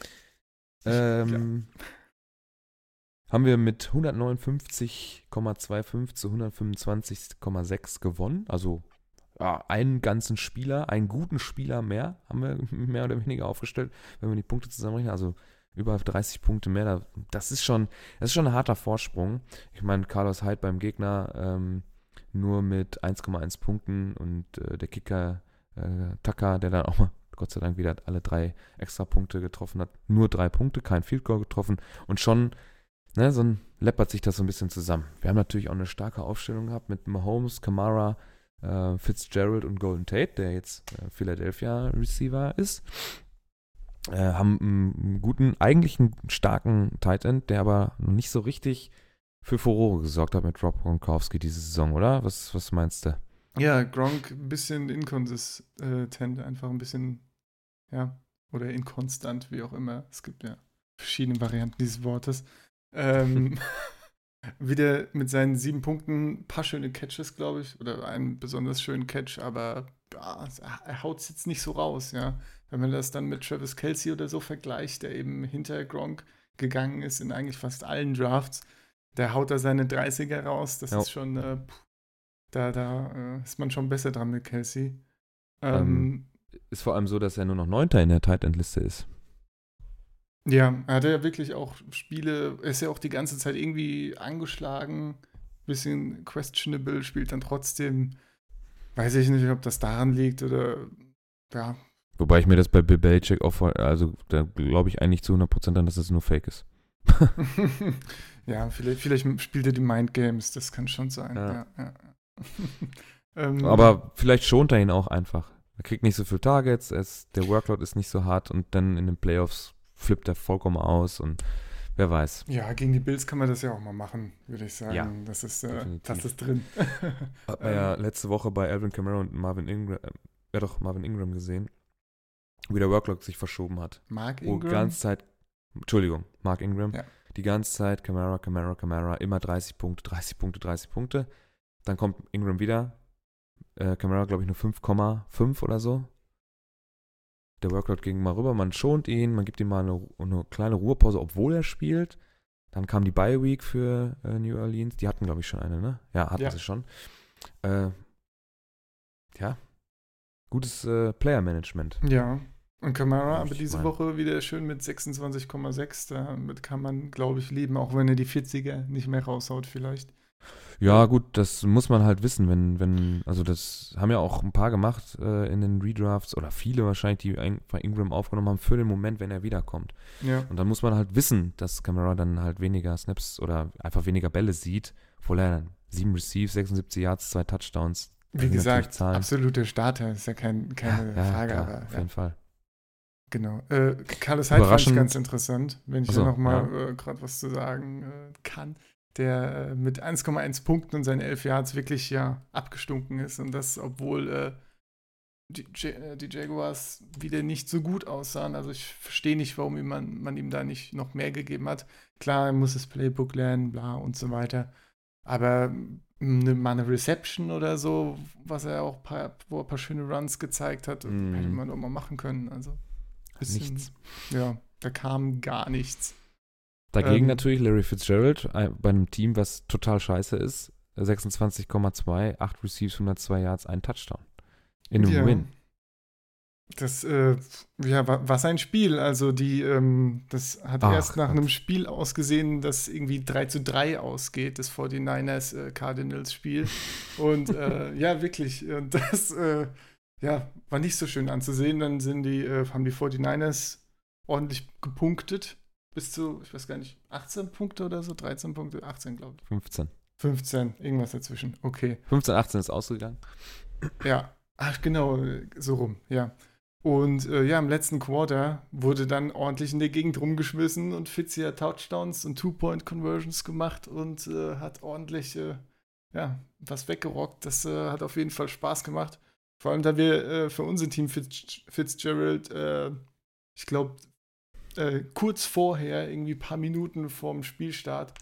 Ähm, ja. Haben wir mit 159,25 zu 125,6 gewonnen. Also ja, einen ganzen Spieler, einen guten Spieler mehr haben wir mehr oder weniger aufgestellt, wenn wir die Punkte zusammenrechnen. Also über 30 Punkte mehr. Das ist schon, das ist schon ein harter Vorsprung. Ich meine, Carlos Hyde beim Gegner ähm, nur mit 1,1 Punkten und äh, der Kicker äh, Tucker, der dann auch mal Gott sei Dank wieder alle drei Extrapunkte getroffen hat. Nur drei Punkte, kein Field Goal getroffen. Und schon, ne, so ein, läppert sich das so ein bisschen zusammen. Wir haben natürlich auch eine starke Aufstellung gehabt mit Mahomes, Kamara, äh, Fitzgerald und Golden Tate, der jetzt äh, Philadelphia Receiver ist. Äh, haben einen guten, eigentlich einen starken Tight End, der aber noch nicht so richtig für Furore gesorgt hat mit Rob Gronkowski diese Saison, oder? Was, was meinst du? Ja, Gronk ein bisschen inkonsistent, einfach ein bisschen, ja, oder inkonstant, wie auch immer. Es gibt ja verschiedene Varianten dieses Wortes. Ähm, wieder mit seinen sieben Punkten ein paar schöne Catches, glaube ich, oder einen besonders schönen Catch, aber ja, er haut es jetzt nicht so raus, ja. Wenn man das dann mit Travis Kelsey oder so vergleicht, der eben hinter Gronk gegangen ist in eigentlich fast allen Drafts, der haut da seine 30er raus. Das ja. ist schon, äh, da, da äh, ist man schon besser dran mit Kelsey. Ähm, ähm, ist vor allem so, dass er nur noch Neunter in der Tight End Liste ist. Ja, er hatte ja wirklich auch Spiele, ist ja auch die ganze Zeit irgendwie angeschlagen, bisschen questionable, spielt dann trotzdem. Weiß ich nicht, ob das daran liegt oder ja. Wobei ich mir das bei Bill Belichick auch, also da glaube ich eigentlich zu 100% an, dass es das nur Fake ist. ja, vielleicht, vielleicht spielt er die Mind Games, das kann schon sein. Ja. Ja, ähm, Aber vielleicht schont er ihn auch einfach. Er kriegt nicht so viele Targets, es, der Workload ist nicht so hart und dann in den Playoffs flippt er vollkommen aus und wer weiß. Ja, gegen die Bills kann man das ja auch mal machen, würde ich sagen. Ja, das, ist, äh, das ist drin. Hat man ja letzte Woche bei Alvin Kamara und Marvin Ingram, äh, ja doch, Marvin Ingram gesehen, wie der Workload sich verschoben hat. Mark Ingram? Wo ganze Zeit, Entschuldigung, Mark Ingram. Ja. Die ganze Zeit Kamara, Kamara, Kamara, immer 30 Punkte, 30 Punkte, 30 Punkte. Dann kommt Ingram wieder. Äh, Camara, glaube ich, nur 5,5 oder so. Der Workload ging mal rüber, man schont ihn, man gibt ihm mal eine, eine kleine Ruhepause, obwohl er spielt. Dann kam die Bye Week für äh, New Orleans. Die hatten, glaube ich, schon eine, ne? Ja, hatten ja. sie schon. Äh, ja. Gutes äh, Player-Management. Ja. Und Kamara aber diese. Woche wieder schön mit 26,6. Damit kann man, glaube ich, leben, auch wenn er die 40er nicht mehr raushaut, vielleicht. Ja, gut, das muss man halt wissen, wenn, wenn, also das haben ja auch ein paar gemacht äh, in den Redrafts oder viele wahrscheinlich, die einfach Ingram aufgenommen haben für den Moment, wenn er wiederkommt. Ja. Und dann muss man halt wissen, dass Camara dann halt weniger Snaps oder einfach weniger Bälle sieht, obwohl er dann sieben Receives, 76 Yards, zwei Touchdowns. Wie gesagt, absoluter Starter, ist ja kein, keine ja, Frage, klar, aber. Auf jeden Fall. Genau. Äh, Carlos Hyde fand ich ganz interessant, wenn ich also, da nochmal ja. äh, gerade was zu sagen äh, kann der äh, mit 1,1 Punkten und seinen 11 Yards wirklich ja abgestunken ist. Und das, obwohl äh, die, äh, die, Jaguars wieder nicht so gut aussahen. Also ich verstehe nicht, warum man, man ihm da nicht noch mehr gegeben hat. Klar, er muss das Playbook lernen, bla und so weiter. Aber eine, mal eine Reception oder so, was er auch paar, wo er ein paar schöne Runs gezeigt hat, mm. hätte man doch mal machen können. Also bisschen, nichts. Ja, da kam gar nichts. Dagegen ähm, natürlich Larry Fitzgerald bei einem Team, was total scheiße ist. 26,2, 8 Receives, 102 Yards, ein Touchdown. In einem ja. Win. Das äh, ja, war, war sein Spiel. Also die, ähm, das hat Ach, erst nach Gott. einem Spiel ausgesehen, das irgendwie 3 zu 3 ausgeht, das 49ers äh, Cardinals Spiel. Und äh, ja, wirklich, das äh, ja, war nicht so schön anzusehen. Dann sind die, äh, haben die 49ers ordentlich gepunktet bis zu, ich weiß gar nicht, 18 Punkte oder so, 13 Punkte, 18 glaube ich. 15. 15, irgendwas dazwischen, okay. 15, 18 ist ausgegangen. Ja, ach genau, so rum, ja. Und äh, ja, im letzten Quarter wurde dann ordentlich in der Gegend rumgeschmissen und Fitzy hat Touchdowns und Two-Point-Conversions gemacht und äh, hat ordentlich, äh, ja, was weggerockt. Das äh, hat auf jeden Fall Spaß gemacht. Vor allem, da wir äh, für unser Team Fitz Fitzgerald, äh, ich glaube, äh, kurz vorher, irgendwie ein paar Minuten vorm Spielstart,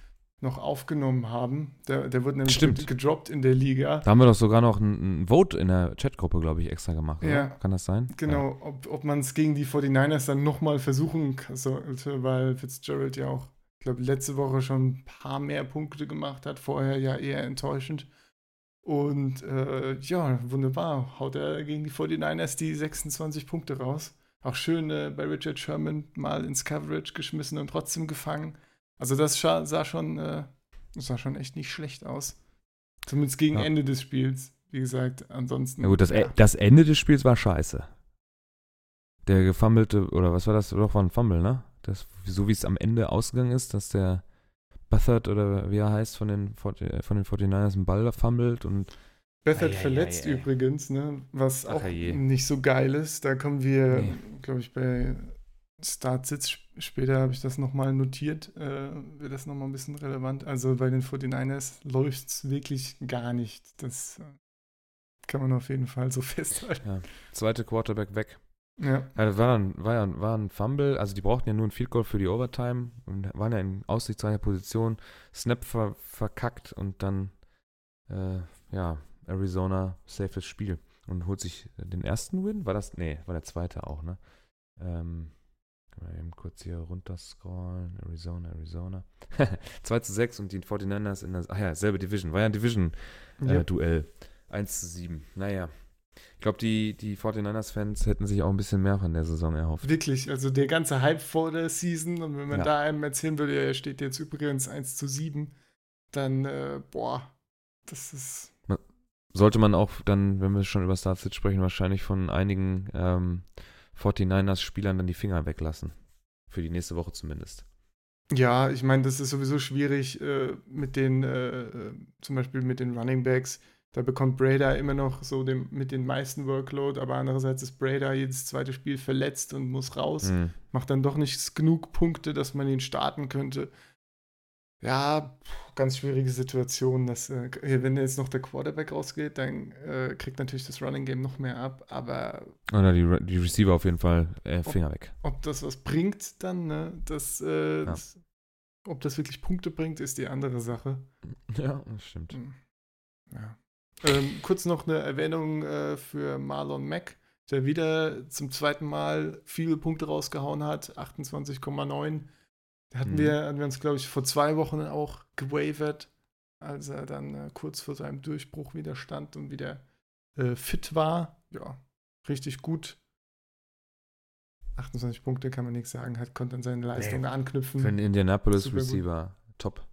noch aufgenommen haben. Der, der wurde nämlich Stimmt. gedroppt in der Liga. Da haben wir doch sogar noch ein, Vote in der Chatgruppe, glaube ich, extra gemacht. Ja. Kann das sein? Genau, ja. ob, ob man es gegen die 49ers dann nochmal versuchen sollte, weil Fitzgerald ja auch, ich glaube, letzte Woche schon ein paar mehr Punkte gemacht hat, vorher ja eher enttäuschend. Und äh, ja, wunderbar, haut er gegen die 49ers die 26 Punkte raus. Auch schön äh, bei Richard Sherman mal ins Coverage geschmissen und trotzdem gefangen. Also das sah schon, äh, sah schon echt nicht schlecht aus. Zumindest gegen ja. Ende des Spiels. Wie gesagt, ansonsten. Na gut, das, ja. das Ende des Spiels war scheiße. Der gefummelte, oder was war das? Doch, war ein Fumble, ne? Das, so wie es am Ende ausgegangen ist, dass der Buffett oder wie er heißt von den, von den 49ers einen Ball fummelt und Bethard verletzt ei, ei. übrigens, ne? was Ach, auch nicht so geil ist. Da kommen wir, nee. glaube ich, bei Startsitz später habe ich das nochmal notiert, äh, wird das nochmal ein bisschen relevant. Also bei den 49ers läuft es wirklich gar nicht. Das äh, kann man auf jeden Fall so festhalten. Ja. Zweite Quarterback weg. Ja. ja war, ein, war, ja, war ein Fumble, also die brauchten ja nur ein Field Goal für die Overtime und waren ja in aussichtsreicher Position. Snap ver, verkackt und dann, äh, ja, Arizona safes Spiel und holt sich den ersten Win. War das? Nee, war der zweite auch, ne? Ähm, können wir eben kurz hier runterscrollen. Arizona, Arizona. 2 zu 6 und die 49ers in der, ach ja, selbe Division. War ja ein Division-Duell. Äh, 1 zu 7. Naja. Ich glaube, die, die 49ers-Fans hätten sich auch ein bisschen mehr von der Saison erhofft. Wirklich, also der ganze Hype vor der Season und wenn man ja. da einem erzählen würde, er steht jetzt übrigens 1 zu 7, dann, äh, boah, das ist sollte man auch dann, wenn wir schon über Startsits sprechen, wahrscheinlich von einigen ähm, 49ers-Spielern dann die Finger weglassen. Für die nächste Woche zumindest. Ja, ich meine, das ist sowieso schwierig äh, mit den, äh, äh, zum Beispiel mit den Running Backs. Da bekommt Brader immer noch so dem, mit den meisten Workload, aber andererseits ist Brader jedes zweite Spiel verletzt und muss raus. Mhm. Macht dann doch nicht genug Punkte, dass man ihn starten könnte. Ja, ganz schwierige Situation. Dass, äh, wenn jetzt noch der Quarterback rausgeht, dann äh, kriegt natürlich das Running Game noch mehr ab. Aber. Oder die, die Receiver auf jeden Fall äh, Finger ob, weg. Ob das was bringt, dann, ne? Das, äh, ja. das, ob das wirklich Punkte bringt, ist die andere Sache. Ja, das stimmt. Hm. Ja. Ähm, kurz noch eine Erwähnung äh, für Marlon Mack, der wieder zum zweiten Mal viele Punkte rausgehauen hat. 28,9 hatten, mhm. wir, hatten wir uns, glaube ich, vor zwei Wochen auch gewavert, als er dann äh, kurz vor seinem Durchbruch wieder stand und wieder äh, fit war. Ja, richtig gut. 28 Punkte kann man nichts sagen, hat, konnte an seine Leistungen nee. anknüpfen. Für den Indianapolis Receiver, top.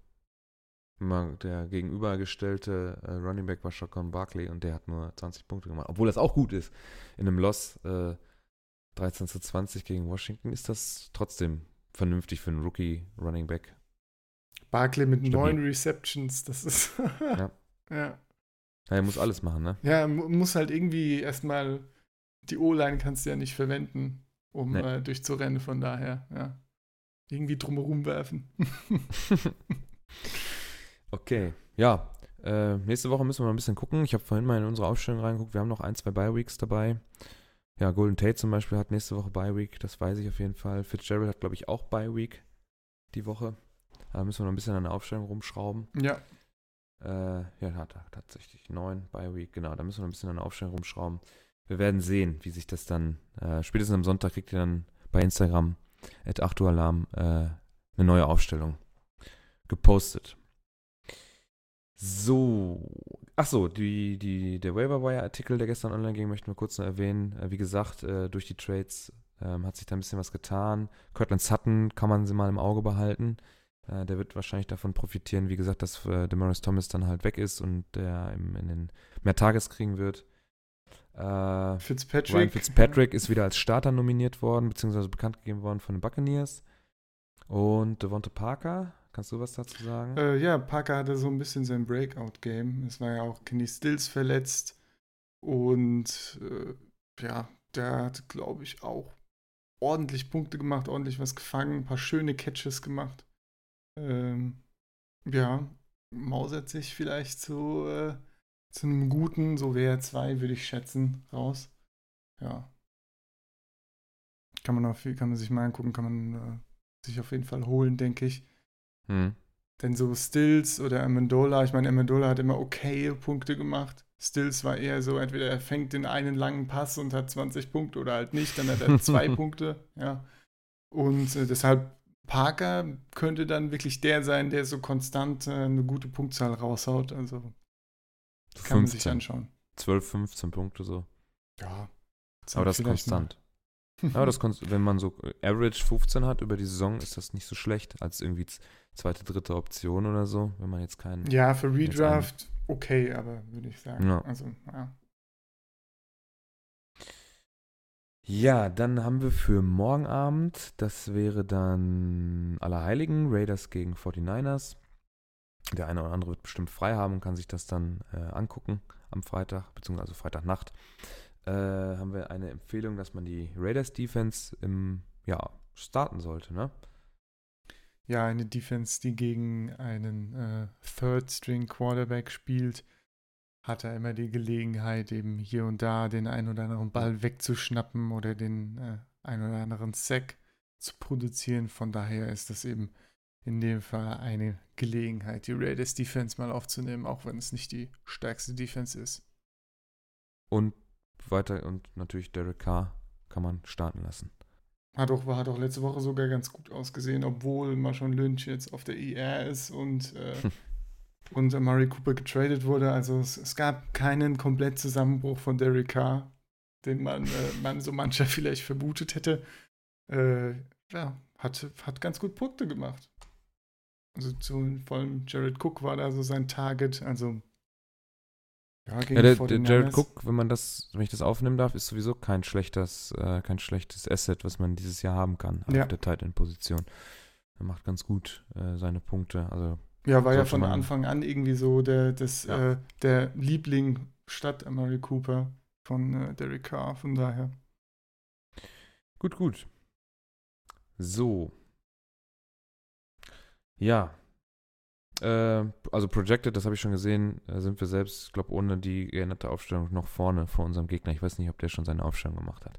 Immer der gegenübergestellte äh, Running Back war Shotgun Barkley und der hat nur 20 Punkte gemacht. Obwohl das auch gut ist. In einem Loss äh, 13 zu 20 gegen Washington ist das trotzdem vernünftig für einen Rookie Running Back. Barkley mit neun Receptions, das ist. ja. ja. Er muss alles machen, ne? Ja, muss halt irgendwie erstmal. Die O-Line kannst du ja nicht verwenden, um nee. äh, durchzurennen, von daher, ja. Irgendwie drumherum werfen. okay, ja. Äh, nächste Woche müssen wir noch ein bisschen gucken. Ich habe vorhin mal in unsere Aufstellung reingeguckt. Wir haben noch ein, zwei Bye-Weeks dabei. Ja, Golden Tate zum Beispiel hat nächste Woche Bye Week, das weiß ich auf jeden Fall. Fitzgerald hat, glaube ich, auch Bye Week die Woche. Da müssen wir noch ein bisschen an der Aufstellung rumschrauben. Ja. Äh, ja, hat er tatsächlich neun Bye Week, genau. Da müssen wir noch ein bisschen an der Aufstellung rumschrauben. Wir werden sehen, wie sich das dann, äh, spätestens am Sonntag kriegt ihr dann bei Instagram at 8 Uhr Alarm äh, eine neue Aufstellung gepostet. So, achso, die, die, der Waiver-Wire-Artikel, der gestern online ging, möchten wir kurz noch erwähnen. Äh, wie gesagt, äh, durch die Trades ähm, hat sich da ein bisschen was getan. Cortland Sutton kann man sie mal im Auge behalten. Äh, der wird wahrscheinlich davon profitieren, wie gesagt, dass Demaris Thomas dann halt weg ist und der in den mehr Tages kriegen wird. Fitzpatrick. Ryan Fitzpatrick ist wieder als Starter nominiert worden, beziehungsweise bekannt gegeben worden von den Buccaneers. Und Devonta Parker Kannst du was dazu sagen? Äh, ja, Parker hatte so ein bisschen sein Breakout-Game. Es war ja auch Kenny Stills verletzt. Und äh, ja, der hat, glaube ich, auch ordentlich Punkte gemacht, ordentlich was gefangen, ein paar schöne Catches gemacht. Ähm, ja, mausert sich vielleicht zu, äh, zu einem guten, so WR2 würde ich schätzen, raus. Ja. Kann man, auf, kann man sich mal angucken, kann man äh, sich auf jeden Fall holen, denke ich. Hm. Denn so Stills oder Amendola, ich meine, Amendola hat immer okay Punkte gemacht. Stills war eher so, entweder er fängt den einen langen Pass und hat 20 Punkte oder halt nicht, dann hat er zwei Punkte, ja. Und äh, deshalb Parker könnte dann wirklich der sein, der so konstant äh, eine gute Punktzahl raushaut. Also kann 15. man sich anschauen. 12, 15 Punkte so. Ja. Aber das ist konstant. Aber das wenn man so äh, Average 15 hat über die Saison, ist das nicht so schlecht als irgendwie zweite, dritte Option oder so, wenn man jetzt keinen. Ja, für Redraft okay, aber würde ich sagen. Ja. Also, ja. Ja, dann haben wir für morgen Abend, das wäre dann Allerheiligen, Raiders gegen 49ers. Der eine oder andere wird bestimmt frei haben und kann sich das dann äh, angucken am Freitag, beziehungsweise Freitagnacht. Äh, haben wir eine Empfehlung, dass man die Raiders Defense im, ja, starten sollte, ne? Ja, eine Defense, die gegen einen äh, Third-String-Quarterback spielt, hat er immer die Gelegenheit, eben hier und da den einen oder anderen Ball wegzuschnappen oder den äh, einen oder anderen Sack zu produzieren. Von daher ist das eben in dem Fall eine Gelegenheit, die Raiders Defense mal aufzunehmen, auch wenn es nicht die stärkste Defense ist. Und weiter und natürlich Derek Carr kann man starten lassen. Hat auch, hat auch letzte Woche sogar ganz gut ausgesehen, obwohl Marshawn Lynch jetzt auf der IR ist und, äh, und Murray Cooper getradet wurde. Also es, es, gab keinen kompletten Zusammenbruch von Derek Carr, den man, äh, man so mancher vielleicht vermutet hätte. Äh, ja, hat, hat ganz gut Punkte gemacht. Also zu, vor allem Jared Cook war da so sein Target. Also ja, ja der, der Jared Cook, wenn man das, wenn ich das aufnehmen darf, ist sowieso kein schlechtes, äh, kein schlechtes Asset, was man dieses Jahr haben kann ja. auf der Tight End Position. Er macht ganz gut äh, seine Punkte. Also ja, war ja von Anfang an irgendwie so der, das, ja. äh, der Liebling statt Amari Cooper von äh, Derek Carr, von daher. Gut, gut. So. Ja, äh, also Projected, das habe ich schon gesehen, äh, sind wir selbst, ich glaube, ohne die geänderte Aufstellung noch vorne vor unserem Gegner. Ich weiß nicht, ob der schon seine Aufstellung gemacht hat.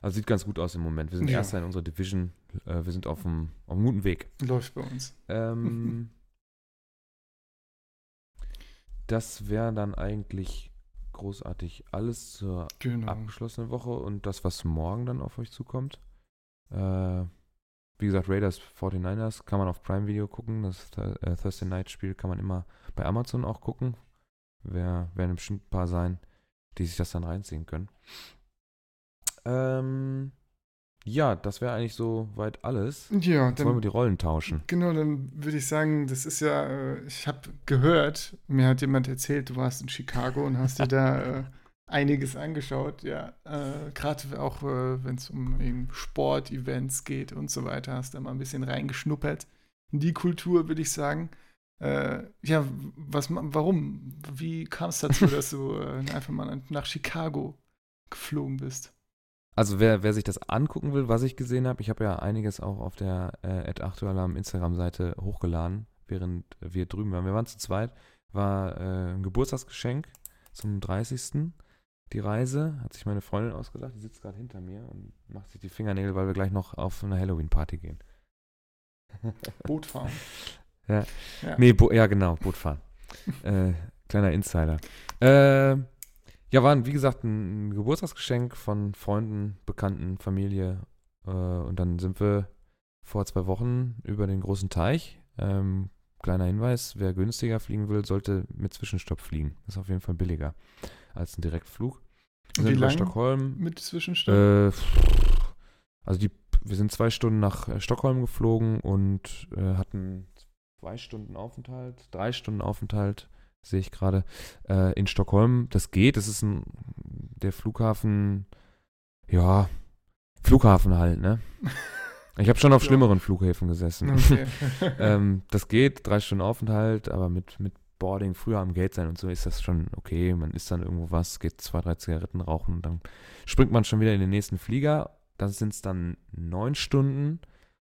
Also sieht ganz gut aus im Moment. Wir sind ja. Erster in unserer Division. Äh, wir sind auf einem, auf einem guten Weg. Läuft bei uns. Ähm, das wäre dann eigentlich großartig alles zur genau. abgeschlossenen Woche und das, was morgen dann auf euch zukommt. Äh, wie gesagt, Raiders 49ers kann man auf Prime Video gucken. Das äh, Thursday Night Spiel kann man immer bei Amazon auch gucken. Wer, werden bestimmt ein paar sein, die sich das dann reinziehen können. Ähm, ja, das wäre eigentlich so weit alles. Ja, Jetzt dann wollen wir die Rollen tauschen. Genau, dann würde ich sagen, das ist ja, äh, ich habe gehört, mir hat jemand erzählt, du warst in Chicago und hast dir da äh, einiges angeschaut, ja. Äh, Gerade auch, äh, wenn es um eben Sportevents geht und so weiter, hast du da mal ein bisschen reingeschnuppert. In die Kultur, würde ich sagen. Äh, ja, was, warum? Wie kam es dazu, dass du äh, einfach mal nach Chicago geflogen bist? Also wer, wer sich das angucken will, was ich gesehen habe, ich habe ja einiges auch auf der äh, Aktualarm Instagram-Seite hochgeladen, während wir drüben waren. Wir waren zu zweit, war äh, ein Geburtstagsgeschenk zum 30 die Reise. Hat sich meine Freundin ausgedacht, die sitzt gerade hinter mir und macht sich die Fingernägel, weil wir gleich noch auf eine Halloween-Party gehen. Bootfahren. ja. ja. Nee, Bo ja, genau, Bootfahren. äh, kleiner Insider. Äh, ja, war, wie gesagt, ein Geburtstagsgeschenk von Freunden, Bekannten, Familie. Äh, und dann sind wir vor zwei Wochen über den großen Teich. Ähm, kleiner Hinweis, wer günstiger fliegen will, sollte mit Zwischenstopp fliegen. Das ist auf jeden Fall billiger als ein Direktflug. Wir sind bei Stockholm. Mit Zwischenstopp? Äh, also die, wir sind zwei Stunden nach äh, Stockholm geflogen und äh, hatten zwei Stunden Aufenthalt, drei Stunden Aufenthalt, sehe ich gerade, äh, in Stockholm. Das geht, das ist ein, der Flughafen, ja, Flughafen halt, ne? Ich habe schon auf schlimmeren Flughäfen gesessen. Okay. ähm, das geht, drei Stunden Aufenthalt, aber mit, mit Boarding früher am Gate sein und so ist das schon okay. Man isst dann irgendwo was, geht zwei, drei Zigaretten rauchen und dann springt man schon wieder in den nächsten Flieger. Das sind es dann neun Stunden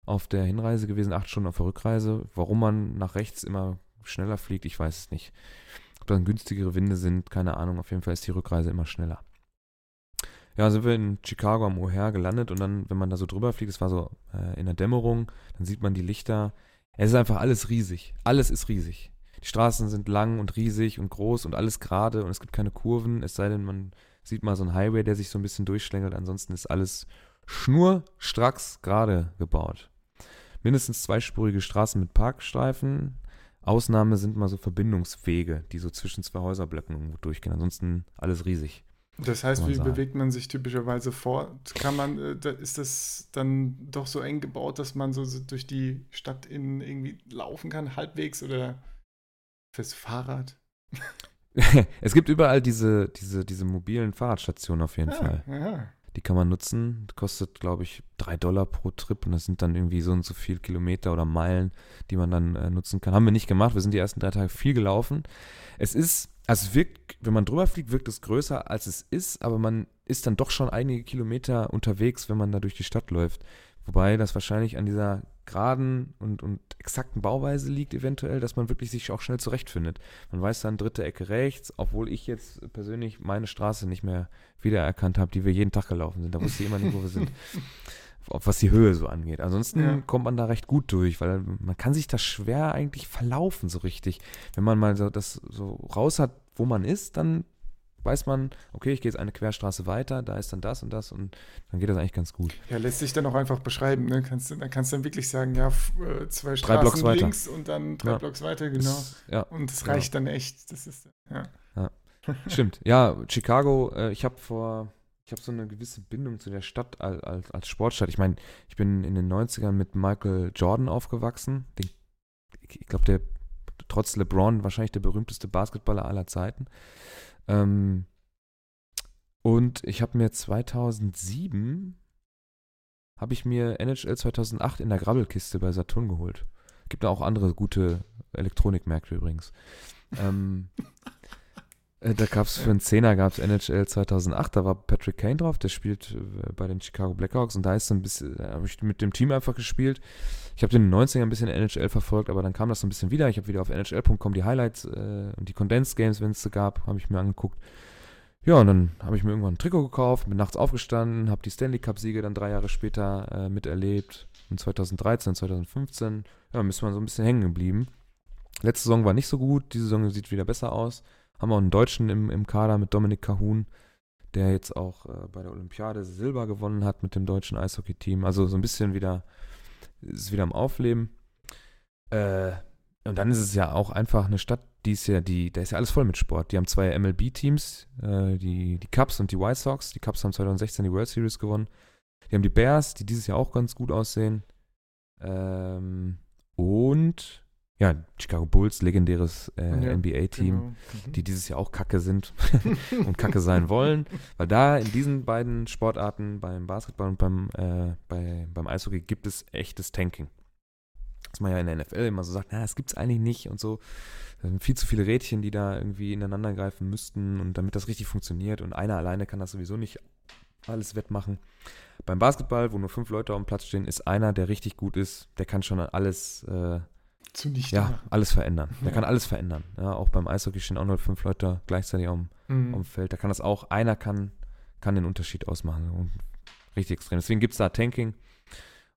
auf der Hinreise gewesen, acht Stunden auf der Rückreise. Warum man nach rechts immer schneller fliegt, ich weiß es nicht. Ob dann günstigere Winde sind, keine Ahnung. Auf jeden Fall ist die Rückreise immer schneller. Ja, sind wir in Chicago am O'Hare gelandet und dann, wenn man da so drüber fliegt, es war so äh, in der Dämmerung, dann sieht man die Lichter. Es ist einfach alles riesig. Alles ist riesig. Die Straßen sind lang und riesig und groß und alles gerade und es gibt keine Kurven, es sei denn, man sieht mal so einen Highway, der sich so ein bisschen durchschlängelt. Ansonsten ist alles schnurstracks gerade gebaut. Mindestens zweispurige Straßen mit Parkstreifen. Ausnahme sind mal so Verbindungswege, die so zwischen zwei Häuserblöcken irgendwo durchgehen. Ansonsten alles riesig. Das heißt, wie sagen. bewegt man sich typischerweise fort? Kann man, äh, ist das dann doch so eng gebaut, dass man so durch die Stadt in irgendwie laufen kann, halbwegs oder Fürs Fahrrad. es gibt überall diese, diese, diese mobilen Fahrradstationen auf jeden ja, Fall. Ja. Die kann man nutzen. Kostet, glaube ich, drei Dollar pro Trip und das sind dann irgendwie so und so viel Kilometer oder Meilen, die man dann äh, nutzen kann. Haben wir nicht gemacht. Wir sind die ersten drei Tage viel gelaufen. Es ist, also es wirkt, wenn man drüber fliegt, wirkt es größer als es ist, aber man ist dann doch schon einige Kilometer unterwegs, wenn man da durch die Stadt läuft. Wobei das wahrscheinlich an dieser geraden und, und exakten Bauweise liegt, eventuell, dass man wirklich sich auch schnell zurechtfindet. Man weiß dann dritte Ecke rechts, obwohl ich jetzt persönlich meine Straße nicht mehr wiedererkannt habe, die wir jeden Tag gelaufen sind. Da wusste ich immer nicht, wo wir sind. was die Höhe so angeht. Ansonsten ja. kommt man da recht gut durch, weil man kann sich da schwer eigentlich verlaufen so richtig. Wenn man mal so das so raus hat, wo man ist, dann weiß man, okay, ich gehe jetzt eine Querstraße weiter, da ist dann das und das und dann geht das eigentlich ganz gut. Ja, lässt sich dann auch einfach beschreiben, ne? Kannst, dann kannst du dann wirklich sagen, ja, äh, zwei Straßen links und dann drei ja. Blocks weiter, genau. Ist, ja, und es reicht genau. dann echt. Das ist, ja. ja. Stimmt. Ja, Chicago, äh, ich habe vor, ich habe so eine gewisse Bindung zu der Stadt als, als, als Sportstadt. Ich meine, ich bin in den 90ern mit Michael Jordan aufgewachsen. Den, ich glaube, der trotz LeBron wahrscheinlich der berühmteste Basketballer aller Zeiten. Ähm, und ich habe mir 2007 habe ich mir NHL 2008 in der Grabbelkiste bei Saturn geholt. Gibt da auch andere gute Elektronikmärkte übrigens. ähm, äh, da gab es für einen Zehner gab es NHL 2008, da war Patrick Kane drauf, der spielt äh, bei den Chicago Blackhawks und da ist so ein bisschen, habe ich mit dem Team einfach gespielt. Ich habe den 90er ein bisschen NHL verfolgt, aber dann kam das so ein bisschen wieder. Ich habe wieder auf NHL.com die Highlights äh, und die Condensed Games, wenn es sie gab, habe ich mir angeguckt. Ja, und dann habe ich mir irgendwann ein Trikot gekauft, bin nachts aufgestanden, habe die Stanley Cup-Siege dann drei Jahre später äh, miterlebt. In 2013, 2015, ja, ist man so ein bisschen hängen geblieben. Letzte Saison war nicht so gut, diese Saison sieht wieder besser aus. Haben auch einen Deutschen im, im Kader mit Dominik Kahun, der jetzt auch äh, bei der Olympiade Silber gewonnen hat mit dem deutschen Eishockey-Team. Also so ein bisschen wieder, ist wieder am Aufleben. Äh, und dann ist es ja auch einfach eine Stadt, die ist ja, die, da ist ja alles voll mit Sport. Die haben zwei MLB-Teams, äh, die, die Cubs und die White Sox. Die Cubs haben 2016 die World Series gewonnen. Die haben die Bears, die dieses Jahr auch ganz gut aussehen. Ähm, und ja, Chicago Bulls, legendäres äh, ja, NBA-Team, genau. mhm. die dieses Jahr auch Kacke sind und Kacke sein wollen, weil da in diesen beiden Sportarten, beim Basketball und beim, äh, bei, beim Eishockey, gibt es echtes Tanking. Was man ja in der NFL immer so sagt, na, das gibt es eigentlich nicht und so. Da sind viel zu viele Rädchen, die da irgendwie ineinander greifen müssten und damit das richtig funktioniert und einer alleine kann das sowieso nicht alles wettmachen. Beim Basketball, wo nur fünf Leute auf dem Platz stehen, ist einer, der richtig gut ist, der kann schon alles äh, zunichte ja, alles verändern. Der ja. kann alles verändern. Ja, auch beim Eishockey stehen auch nur fünf Leute gleichzeitig am, mhm. am Feld. Da kann das auch, einer kann, kann den Unterschied ausmachen. Und richtig extrem. Deswegen gibt es da Tanking.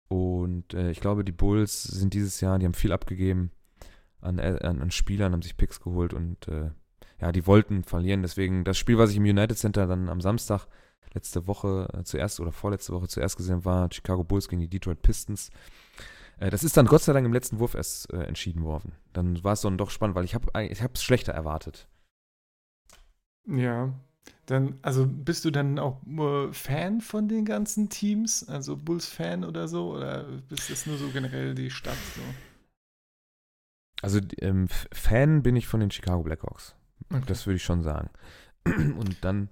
Und äh, ich glaube, die Bulls sind dieses Jahr, die haben viel abgegeben an, äh, an, an Spielern, haben sich Picks geholt und äh, ja, die wollten verlieren. Deswegen das Spiel, was ich im United Center dann am Samstag letzte Woche äh, zuerst oder vorletzte Woche zuerst gesehen war, Chicago Bulls gegen die Detroit Pistons. Äh, das ist dann Gott sei Dank im letzten Wurf erst äh, entschieden worden. Dann war es dann doch spannend, weil ich habe ich es schlechter erwartet. Ja, dann, also bist du dann auch äh, Fan von den ganzen Teams? Also Bulls-Fan oder so? Oder bist das nur so generell die Stadt so? Also ähm, Fan bin ich von den Chicago Blackhawks. Okay. Das würde ich schon sagen. Und dann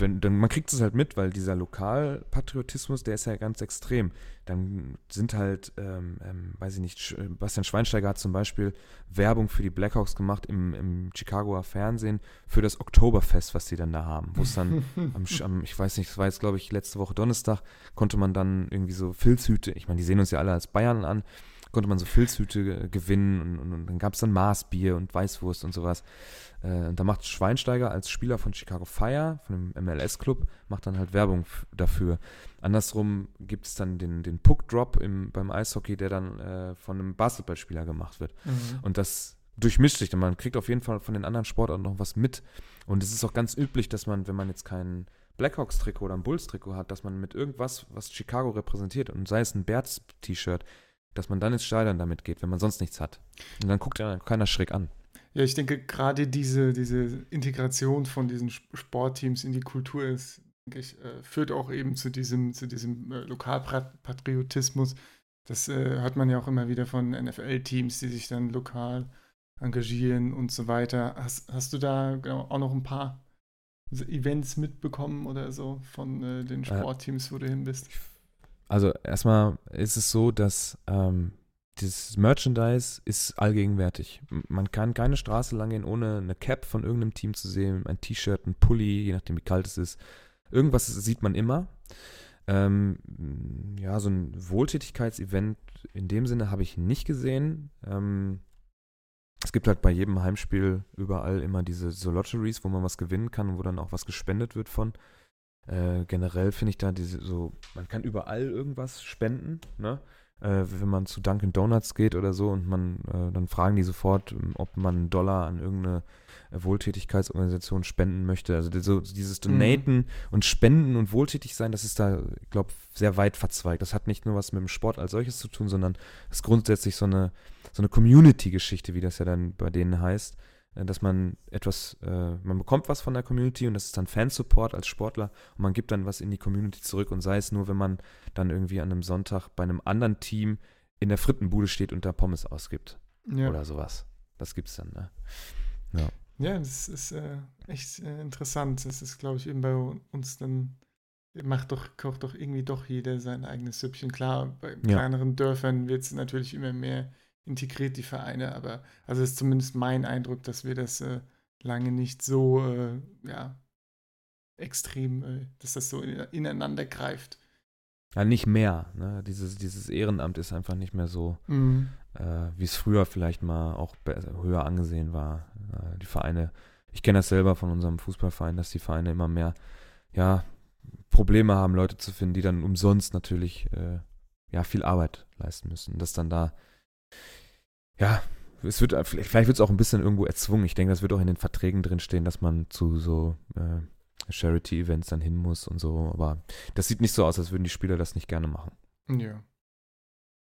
wenn, dann, man kriegt es halt mit, weil dieser Lokalpatriotismus, der ist ja ganz extrem. Dann sind halt, ähm, ähm, weiß ich nicht, Bastian Schweinsteiger hat zum Beispiel Werbung für die Blackhawks gemacht im, im Chicagoer Fernsehen für das Oktoberfest, was die dann da haben. Wo es dann, am, am, ich weiß nicht, das war jetzt glaube ich letzte Woche Donnerstag, konnte man dann irgendwie so Filzhüte, ich meine, die sehen uns ja alle als Bayern an, konnte man so Filzhüte gewinnen und, und, und dann gab es dann Maßbier und Weißwurst und sowas. Äh, da macht Schweinsteiger als Spieler von Chicago Fire, von dem MLS-Club, macht dann halt Werbung dafür. Andersrum gibt es dann den, den Puck-Drop beim Eishockey, der dann äh, von einem Basketballspieler gemacht wird. Mhm. Und das durchmischt sich. Man kriegt auf jeden Fall von den anderen Sportarten noch was mit. Und es ist auch ganz üblich, dass man, wenn man jetzt kein Blackhawks-Trikot oder ein Bulls-Trikot hat, dass man mit irgendwas, was Chicago repräsentiert, und sei es ein Bears-T-Shirt, dass man dann ins Stadion damit geht, wenn man sonst nichts hat. Und dann guckt ja keiner schräg an. Ja, ich denke, gerade diese, diese Integration von diesen Sportteams in die Kultur ist, denke ich, äh, führt auch eben zu diesem, zu diesem äh, Lokalpatriotismus. Das äh, hört man ja auch immer wieder von NFL-Teams, die sich dann lokal engagieren und so weiter. Hast, hast du da genau auch noch ein paar Events mitbekommen oder so von äh, den Sportteams, wo du hin bist? Also erstmal ist es so, dass ähm, dieses Merchandise ist allgegenwärtig. Man kann keine Straße lang gehen, ohne eine Cap von irgendeinem Team zu sehen, ein T-Shirt, ein Pulli, je nachdem wie kalt es ist. Irgendwas sieht man immer. Ähm, ja, so ein Wohltätigkeitsevent in dem Sinne habe ich nicht gesehen. Ähm, es gibt halt bei jedem Heimspiel überall immer diese so Lotteries, wo man was gewinnen kann und wo dann auch was gespendet wird von. Äh, generell finde ich da diese so, man kann überall irgendwas spenden, ne? Äh, wenn man zu Dunkin' Donuts geht oder so und man, äh, dann fragen die sofort, ob man einen Dollar an irgendeine Wohltätigkeitsorganisation spenden möchte. Also so, dieses mhm. Donaten mhm. und Spenden und wohltätig sein, das ist da, ich glaube, sehr weit verzweigt. Das hat nicht nur was mit dem Sport als solches zu tun, sondern es ist grundsätzlich so eine, so eine Community-Geschichte, wie das ja dann bei denen heißt. Äh, dass man etwas, äh, man bekommt was von der Community und das ist dann Fansupport als Sportler und man gibt dann was in die Community zurück und sei es nur, wenn man dann irgendwie an einem Sonntag bei einem anderen Team in der Frittenbude steht und da Pommes ausgibt ja. oder sowas. Das gibt's dann, ne? Ja. Ja, das ist äh, echt äh, interessant. Das ist, glaube ich, eben bei uns dann macht doch, kocht doch irgendwie doch jeder sein eigenes Süppchen. Klar, bei kleineren ja. Dörfern wird es natürlich immer mehr integriert, die Vereine, aber also ist zumindest mein Eindruck, dass wir das äh, lange nicht so, äh, ja, extrem, äh, dass das so in, ineinander greift. Ja, nicht mehr. Ne? Dieses, dieses Ehrenamt ist einfach nicht mehr so, mhm. äh, wie es früher vielleicht mal auch höher angesehen war. Äh, die Vereine, ich kenne das selber von unserem Fußballverein, dass die Vereine immer mehr, ja, Probleme haben, Leute zu finden, die dann umsonst natürlich, äh, ja, viel Arbeit leisten müssen. Dass dann da, ja, es wird, vielleicht wird es auch ein bisschen irgendwo erzwungen. Ich denke, das wird auch in den Verträgen drinstehen, dass man zu so äh, Charity-Events dann hin muss und so. Aber das sieht nicht so aus, als würden die Spieler das nicht gerne machen. Ja.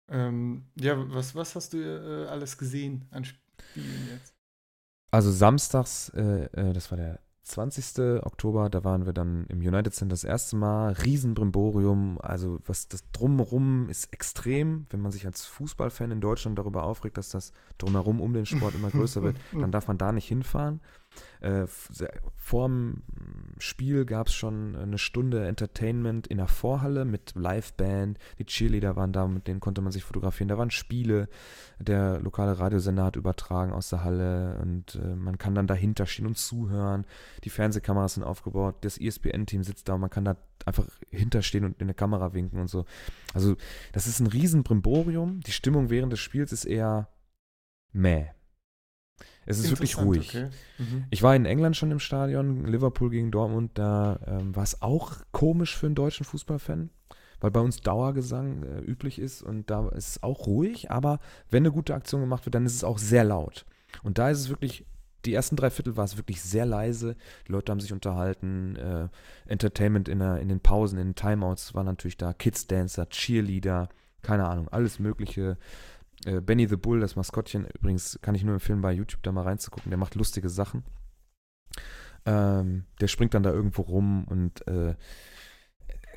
Ähm, ja, was, was hast du äh, alles gesehen an Spielen jetzt? Also samstags, äh, äh das war der 20. Oktober, da waren wir dann im United Center das erste Mal. Riesenbrimborium, also was das Drumherum ist extrem. Wenn man sich als Fußballfan in Deutschland darüber aufregt, dass das Drumherum um den Sport immer größer wird, dann darf man da nicht hinfahren. Äh, vorm Spiel gab es schon eine Stunde Entertainment in der Vorhalle mit Liveband. Die Cheerleader waren da, mit denen konnte man sich fotografieren. Da waren Spiele. Der lokale Radiosender hat übertragen aus der Halle und äh, man kann dann dahinter stehen und zuhören. Die Fernsehkameras sind aufgebaut. Das ESPN-Team sitzt da und man kann da einfach hinterstehen und in der Kamera winken und so. Also, das ist ein riesen Brimborium. Die Stimmung während des Spiels ist eher mäh. Es ist wirklich ruhig. Okay. Mhm. Ich war in England schon im Stadion, Liverpool gegen Dortmund, da ähm, war es auch komisch für einen deutschen Fußballfan, weil bei uns Dauergesang äh, üblich ist und da ist es auch ruhig, aber wenn eine gute Aktion gemacht wird, dann ist es auch sehr laut. Und da ist es wirklich, die ersten drei Viertel war es wirklich sehr leise, die Leute haben sich unterhalten, äh, Entertainment in, der, in den Pausen, in den Timeouts war natürlich da, Kids Dancer, Cheerleader, keine Ahnung, alles mögliche äh, Benny the Bull, das Maskottchen, übrigens kann ich nur empfehlen, bei YouTube da mal reinzugucken. Der macht lustige Sachen. Ähm, der springt dann da irgendwo rum und äh,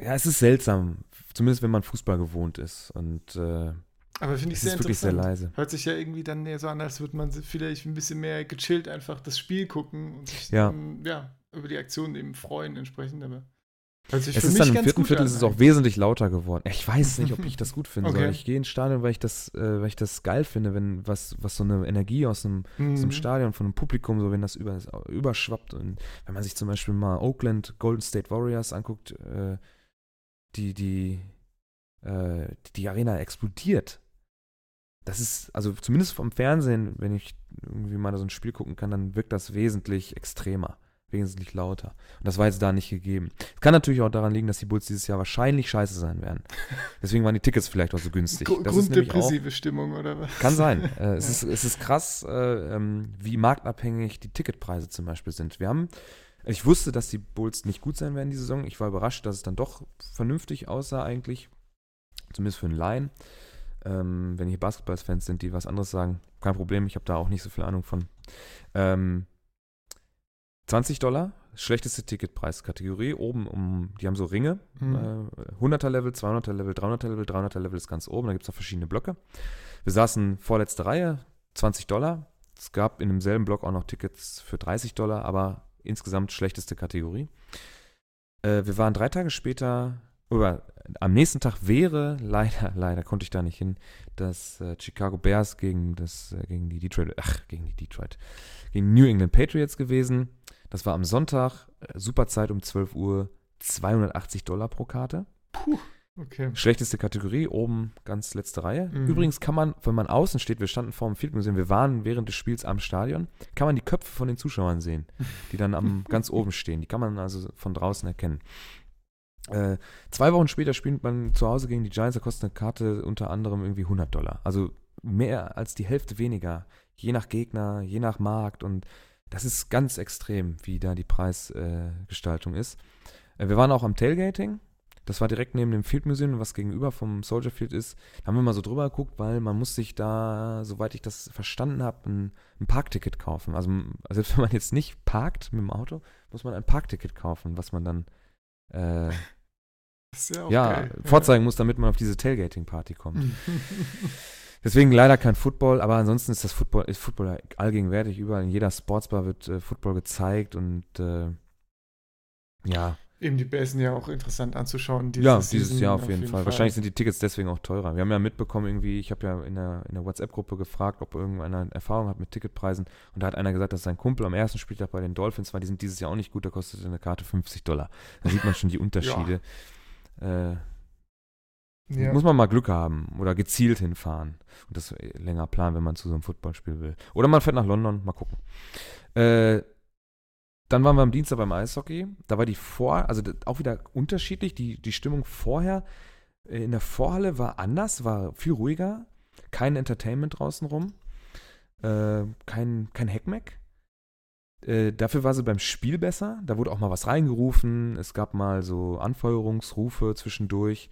ja, es ist seltsam, zumindest wenn man Fußball gewohnt ist. Und äh, aber finde ich sehr ist wirklich sehr leise. Hört sich ja irgendwie dann näher so an, als würde man vielleicht ein bisschen mehr gechillt einfach das Spiel gucken und sich ja. Dann, ja über die Aktionen eben freuen entsprechend. Aber es ist dann im vierten Viertel an, ist es auch wesentlich lauter geworden. Ich weiß nicht, ob ich das gut finde. Okay. Ich gehe ins Stadion, weil ich das, äh, weil ich das geil finde, wenn was, was so eine Energie aus einem, mhm. aus einem Stadion von einem Publikum, so wenn das über, überschwappt und wenn man sich zum Beispiel mal Oakland Golden State Warriors anguckt, äh, die, die, äh, die Arena explodiert. Das ist, also zumindest vom Fernsehen, wenn ich irgendwie mal so ein Spiel gucken kann, dann wirkt das wesentlich extremer wesentlich lauter. Und das war jetzt da nicht gegeben. Es kann natürlich auch daran liegen, dass die Bulls dieses Jahr wahrscheinlich scheiße sein werden. Deswegen waren die Tickets vielleicht auch so günstig. Das Grunddepressive auch, Stimmung oder was? Kann sein. Äh, es, ist, es ist krass, äh, ähm, wie marktabhängig die Ticketpreise zum Beispiel sind. Wir haben, ich wusste, dass die Bulls nicht gut sein werden die Saison. Ich war überrascht, dass es dann doch vernünftig aussah eigentlich. Zumindest für einen Laien. Ähm, wenn hier Basketballfans sind, die was anderes sagen, kein Problem. Ich habe da auch nicht so viel Ahnung von. Ähm, 20 Dollar, schlechteste Ticketpreiskategorie. Oben um, die haben so Ringe. Mhm. Äh, 100er Level, 200er Level, 300er Level, 300er Level ist ganz oben. Da gibt es auch verschiedene Blöcke. Wir saßen vorletzte Reihe, 20 Dollar. Es gab in demselben Block auch noch Tickets für 30 Dollar, aber insgesamt schlechteste Kategorie. Äh, wir waren drei Tage später, oder am nächsten Tag wäre, leider, leider konnte ich da nicht hin, das äh, Chicago Bears gegen, das, äh, gegen die Detroit, ach, gegen die Detroit, gegen New England Patriots gewesen. Das war am Sonntag, äh, super Zeit um 12 Uhr, 280 Dollar pro Karte. Puh, okay. Schlechteste Kategorie, oben ganz letzte Reihe. Mhm. Übrigens kann man, wenn man außen steht, wir standen vor dem Field Museum, wir waren während des Spiels am Stadion, kann man die Köpfe von den Zuschauern sehen, die dann am ganz oben stehen. Die kann man also von draußen erkennen. Äh, zwei Wochen später spielt man zu Hause gegen die Giants, da kostet eine Karte unter anderem irgendwie 100 Dollar. Also mehr als die Hälfte weniger, je nach Gegner, je nach Markt und das ist ganz extrem, wie da die Preisgestaltung äh, ist. Äh, wir waren auch am Tailgating. Das war direkt neben dem Field Museum, was gegenüber vom Soldier Field ist. Da haben wir mal so drüber geguckt, weil man muss sich da, soweit ich das verstanden habe, ein, ein Parkticket kaufen. Also selbst wenn man jetzt nicht parkt mit dem Auto, muss man ein Parkticket kaufen, was man dann äh, ja ja, vorzeigen muss, damit man auf diese Tailgating-Party kommt. Deswegen leider kein Football, aber ansonsten ist das Football, ist Football allgegenwärtig. Überall in jeder Sportsbar wird äh, Football gezeigt und äh, ja, Eben die sind ja auch interessant anzuschauen. ja, dieses Season Jahr auf jeden, Fall. Wahrscheinlich sind die Tickets deswegen auch teurer. Wir haben ja mitbekommen, irgendwie, ich habe ja in der, in der WhatsApp-Gruppe gefragt, ob irgendeiner Erfahrung hat mit Ticketpreisen. Und da hat einer gesagt, dass sein Kumpel am ersten Spieltag bei den Dolphins war. Die sind dieses Jahr auch nicht gut, da kostet eine Karte 50 Dollar. Da sieht man schon die Unterschiede. Äh, ja. Muss man mal Glück haben oder gezielt hinfahren und das länger planen, wenn man zu so einem Footballspiel will. Oder man fährt nach London, mal gucken. Äh, dann waren wir am Dienstag beim Eishockey. Da war die Vor-, also auch wieder unterschiedlich. Die, die Stimmung vorher äh, in der Vorhalle war anders, war viel ruhiger. Kein Entertainment draußen rum. Äh, kein, kein Heckmeck. Äh, dafür war sie beim Spiel besser. Da wurde auch mal was reingerufen. Es gab mal so Anfeuerungsrufe zwischendurch.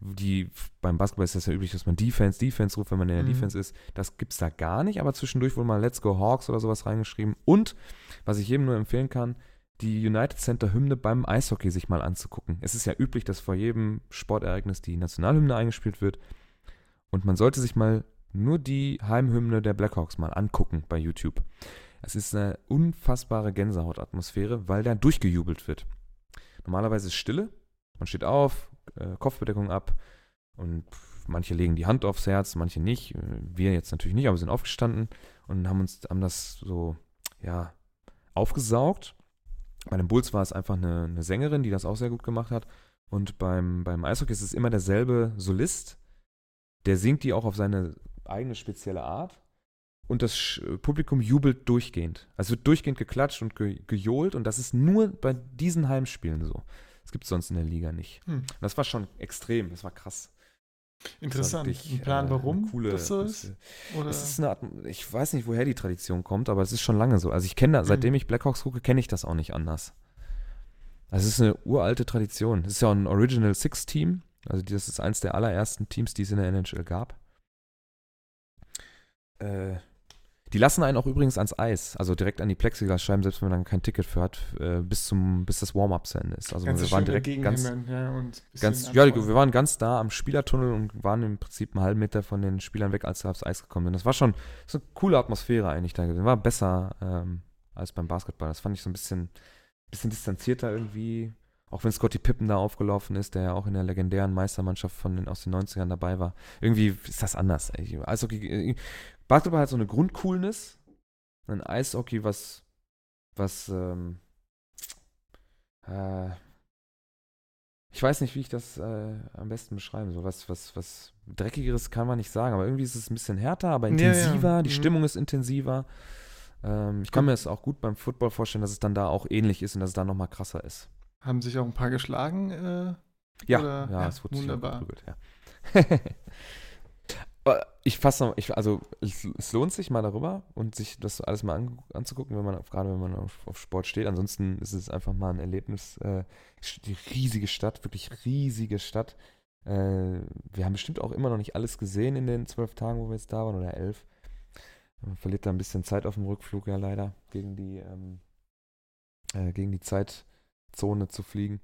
Die, beim Basketball ist das ja üblich, dass man Defense, Defense ruft, wenn man in der Mhm. Defense ist. Das gibt's da gar nicht, aber zwischendurch wurde mal Let's Go Hawks oder sowas reingeschrieben. Und, was ich jedem nur empfehlen kann, die United Center Hymne beim Eishockey sich mal anzugucken. Es ist ja üblich, dass vor jedem Sportereignis die Nationalhymne eingespielt wird. Und man sollte sich mal nur die Heimhymne der Blackhawks mal angucken bei YouTube. Es ist eine unfassbare Gänsehautatmosphäre, weil da durchgejubelt wird. Normalerweise ist Stille. Man steht auf, äh, Kopfbedeckung ab und manche legen die Hand aufs Herz, manche nicht. Äh, Wir jetzt natürlich nicht, aber sind aufgestanden und haben uns haben das so ja aufgesaugt. Bei den Bulls war es einfach eine, eine Sängerin, die das auch sehr gut gemacht hat. Und beim, beim Eishockey ist es immer derselbe Solist. Der singt die auch auf seine eigene spezielle Art. Und das Publikum jubelt durchgehend. Also wird durchgehend geklatscht und ge gejohlt. Und das ist nur bei diesen Heimspielen so. Das gibt es sonst in der Liga nicht. Hm. Das war schon extrem. Das war krass. Das Interessant. wirklich, Ein Plan, äh, warum Coole, das so ist? das- Oder? es ist eine Art, ich weiß nicht, woher die Tradition kommt, aber es ist schon lange so. Also ich kenne da, Mhm. seitdem ich Blackhawks gucke, kenne ich das auch nicht anders. Also es ist eine uralte Tradition. Es ist ja auch ein Original Six Team. Also das ist eins der allerersten Teams, die es in der NHL gab. Äh, die lassen einen auch übrigens ans Eis, also direkt an die Plexiglasscheiben, selbst wenn man dann kein Ticket für hat, äh, bis zum, bis das Warm-up zu Ende ist. Also Ganze wir waren direkt ganz, ja, Ganz, ja, wir waren ganz da am Spielertunnel und waren im Prinzip einen halben Meter von den Spielern weg, als sie aufs Eis gekommen sind. Das war schon so eine coole Atmosphäre eigentlich da gewesen. War besser ähm, als beim Basketball. Das fand ich so ein bisschen, bisschen distanzierter irgendwie. Auch wenn Scotty Pippen da aufgelaufen ist, der ja auch in der legendären Meistermannschaft von den, aus den 90ern dabei war. Irgendwie ist das anders. ey. Äh, Basketball hat so eine Grundcoolness. Ein Eishockey, was, was, ähm, äh, ich weiß nicht, wie ich das äh, am besten beschreiben soll. Was, was, was Dreckigeres kann man nicht sagen, aber irgendwie ist es ein bisschen härter, aber Ja, ja. intensiver. Die Mhm. Stimmung ist intensiver. Ähm, ich kann mir das auch gut beim Football vorstellen, dass es dann da auch ähnlich ist und dass es da nochmal krasser ist. Haben sich auch ein paar geschlagen. Äh, Ja, Oder- ja, ja, es wurde sich wunderbar. geprügelt, ja. Aber ich fasse noch, ich, also es, lohnt sich mal darüber und sich das alles mal an, anzugucken, wenn man gerade wenn man auf, auf Sport steht. Ansonsten ist es einfach mal ein Erlebnis. Äh, die riesige Stadt, wirklich riesige Stadt. Äh, wir haben bestimmt auch immer noch nicht alles gesehen in den zwölf Tagen, wo wir jetzt da waren, oder elf. Man verliert da ein bisschen Zeit auf dem Rückflug, ja leider, gegen die, ähm, äh, gegen die Zeitzone zu fliegen.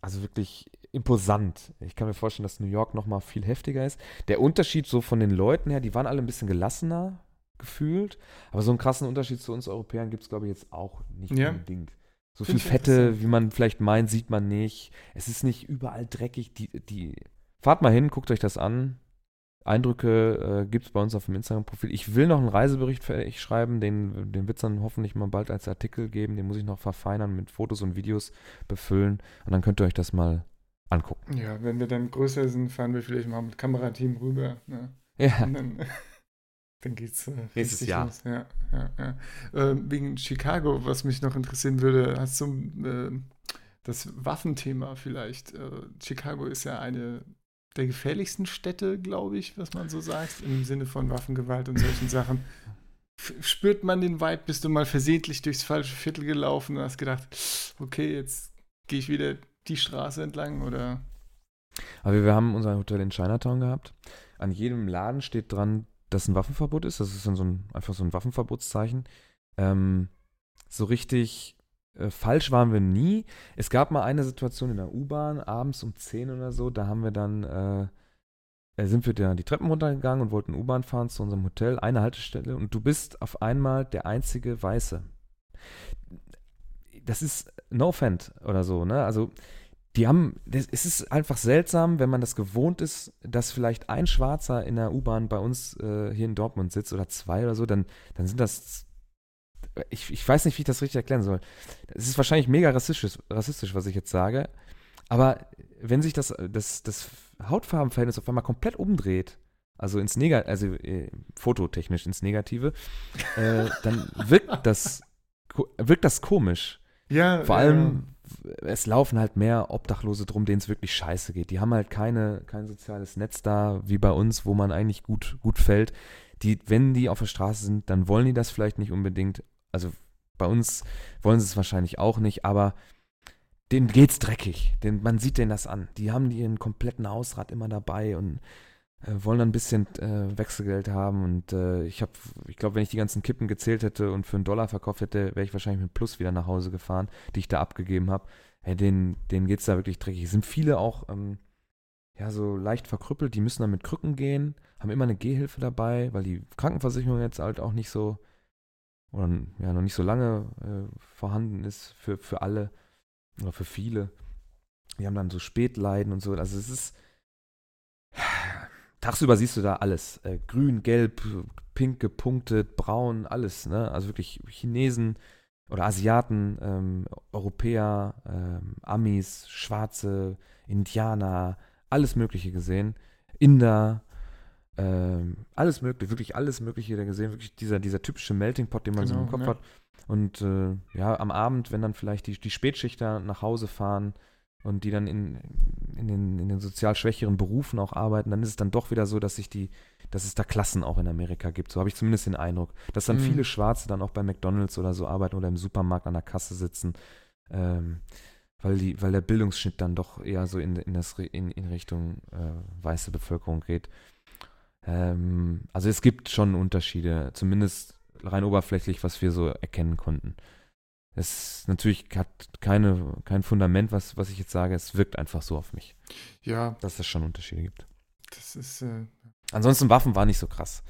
Also wirklich imposant. Ich kann mir vorstellen, dass New York noch mal viel heftiger ist. Der Unterschied so von den Leuten her, die waren alle ein bisschen gelassener. gefühlt. Aber so einen krassen Unterschied zu uns Europäern gibt es, glaube ich, jetzt auch nicht Ja. unbedingt. So Find viel Fette, wie man vielleicht meint, sieht man nicht. Es ist nicht überall dreckig. Die, die, fahrt mal hin, guckt euch das an. Eindrücke äh, gibt es bei uns auf dem Instagram-Profil. Ich will noch einen Reisebericht für euch schreiben, den, den wird es dann hoffentlich mal bald als Artikel geben. Den muss ich noch verfeinern, mit Fotos und Videos befüllen. Und dann könnt ihr euch das mal angucken. Ja, wenn wir dann größer sind, fahren wir vielleicht mal mit Kamerateam rüber. Ne? Ja, Und dann, dann geht's äh, Nächstes richtig Jahr. los. Ja, ja, ja. Ähm, wegen Chicago, was mich noch interessieren würde, hast du ähm, das Waffenthema vielleicht? Äh, Chicago ist ja eine der gefährlichsten Städte, glaube ich, was man so sagt, im Sinne von Waffengewalt und solchen Sachen. Spürt man den Vibe? Bist du mal versehentlich durchs falsche Viertel gelaufen und hast gedacht, okay, jetzt gehe ich wieder die Straße entlang oder aber wir haben unser Hotel in Chinatown gehabt. An jedem Laden steht dran, dass ein Waffenverbot ist. Das ist dann so ein, einfach so ein Waffenverbotszeichen. Ähm, so richtig äh, falsch waren wir nie. Es gab mal eine Situation in der U-Bahn, abends um 10 oder so, da haben wir dann, äh, äh, sind wir da die Treppen runtergegangen und wollten U-Bahn fahren zu unserem Hotel, eine Haltestelle, und du bist auf einmal der einzige Weiße. Das ist no offend oder so, ne? Also, die haben, das, es ist einfach seltsam, wenn man das gewohnt ist, dass vielleicht ein Schwarzer in der U-Bahn bei uns äh, hier in Dortmund sitzt oder zwei oder so, dann, dann sind das, ich, ich weiß nicht, wie ich das richtig erklären soll. Es ist wahrscheinlich mega rassistisch, rassistisch, was ich jetzt sage, aber wenn sich das, das, das Hautfarbenverhältnis auf einmal komplett umdreht, also ins Negative, also äh, fototechnisch ins Negative, äh, dann wirkt das, wirkt das komisch. ja, Vor ja. allem, es laufen halt mehr Obdachlose drum, denen es wirklich scheiße geht. Die haben halt keine, kein soziales Netz da, wie bei uns, wo man eigentlich gut, gut fällt. Die, wenn die auf der Straße sind, dann wollen die das vielleicht nicht unbedingt. Also bei uns wollen sie es wahrscheinlich auch nicht, aber denen geht's dreckig. Den, man sieht denen das an. Die haben ihren kompletten Hausrat immer dabei und äh, wollen dann ein bisschen äh, Wechselgeld haben. Und äh, ich habe, ich glaube, wenn ich die ganzen Kippen gezählt hätte und für einen Dollar verkauft hätte, wäre ich wahrscheinlich mit Plus wieder nach Hause gefahren, die ich da abgegeben habe. Hey, denen, denen geht's da wirklich dreckig. Es sind viele auch, ähm, ja, so leicht verkrüppelt, die müssen dann mit Krücken gehen, haben immer eine Gehhilfe dabei, weil die Krankenversicherung jetzt halt auch nicht so, oder ja, noch nicht so lange äh, vorhanden ist für, für alle oder für viele. Die haben dann so Spätleiden und so. Also es ist. Tagsüber siehst du da alles. Äh, grün, gelb, pink gepunktet, braun, alles. Ne? Also wirklich Chinesen oder Asiaten, ähm, Europäer, ähm, Amis, Schwarze, Indianer, alles Mögliche gesehen. Inder, ähm, alles mögliche, wirklich alles Mögliche da gesehen. Wirklich dieser, dieser typische Melting Pot, den man so im Genau, Kopf ja. hat. Und äh, ja, am Abend, wenn dann vielleicht die, die Spätschichter nach Hause fahren und die dann in, in, den, in den sozial schwächeren Berufen auch arbeiten, dann ist es dann doch wieder so, dass sich die, dass es da Klassen auch in Amerika gibt. So habe ich zumindest den Eindruck. Dass dann Mhm. viele Schwarze dann auch bei McDonalds oder so arbeiten oder im Supermarkt an der Kasse sitzen. Ähm, weil, die, weil der Bildungsschnitt dann doch eher so in, in, das, in, in Richtung äh, weiße Bevölkerung geht. Ähm, also es gibt schon Unterschiede, zumindest rein oberflächlich, was wir so erkennen konnten. Es natürlich hat keine, kein Fundament, was, was ich jetzt sage. Es wirkt einfach so auf mich, ja, dass es schon Unterschiede gibt. das ist äh, Ansonsten Waffen war nicht so krass.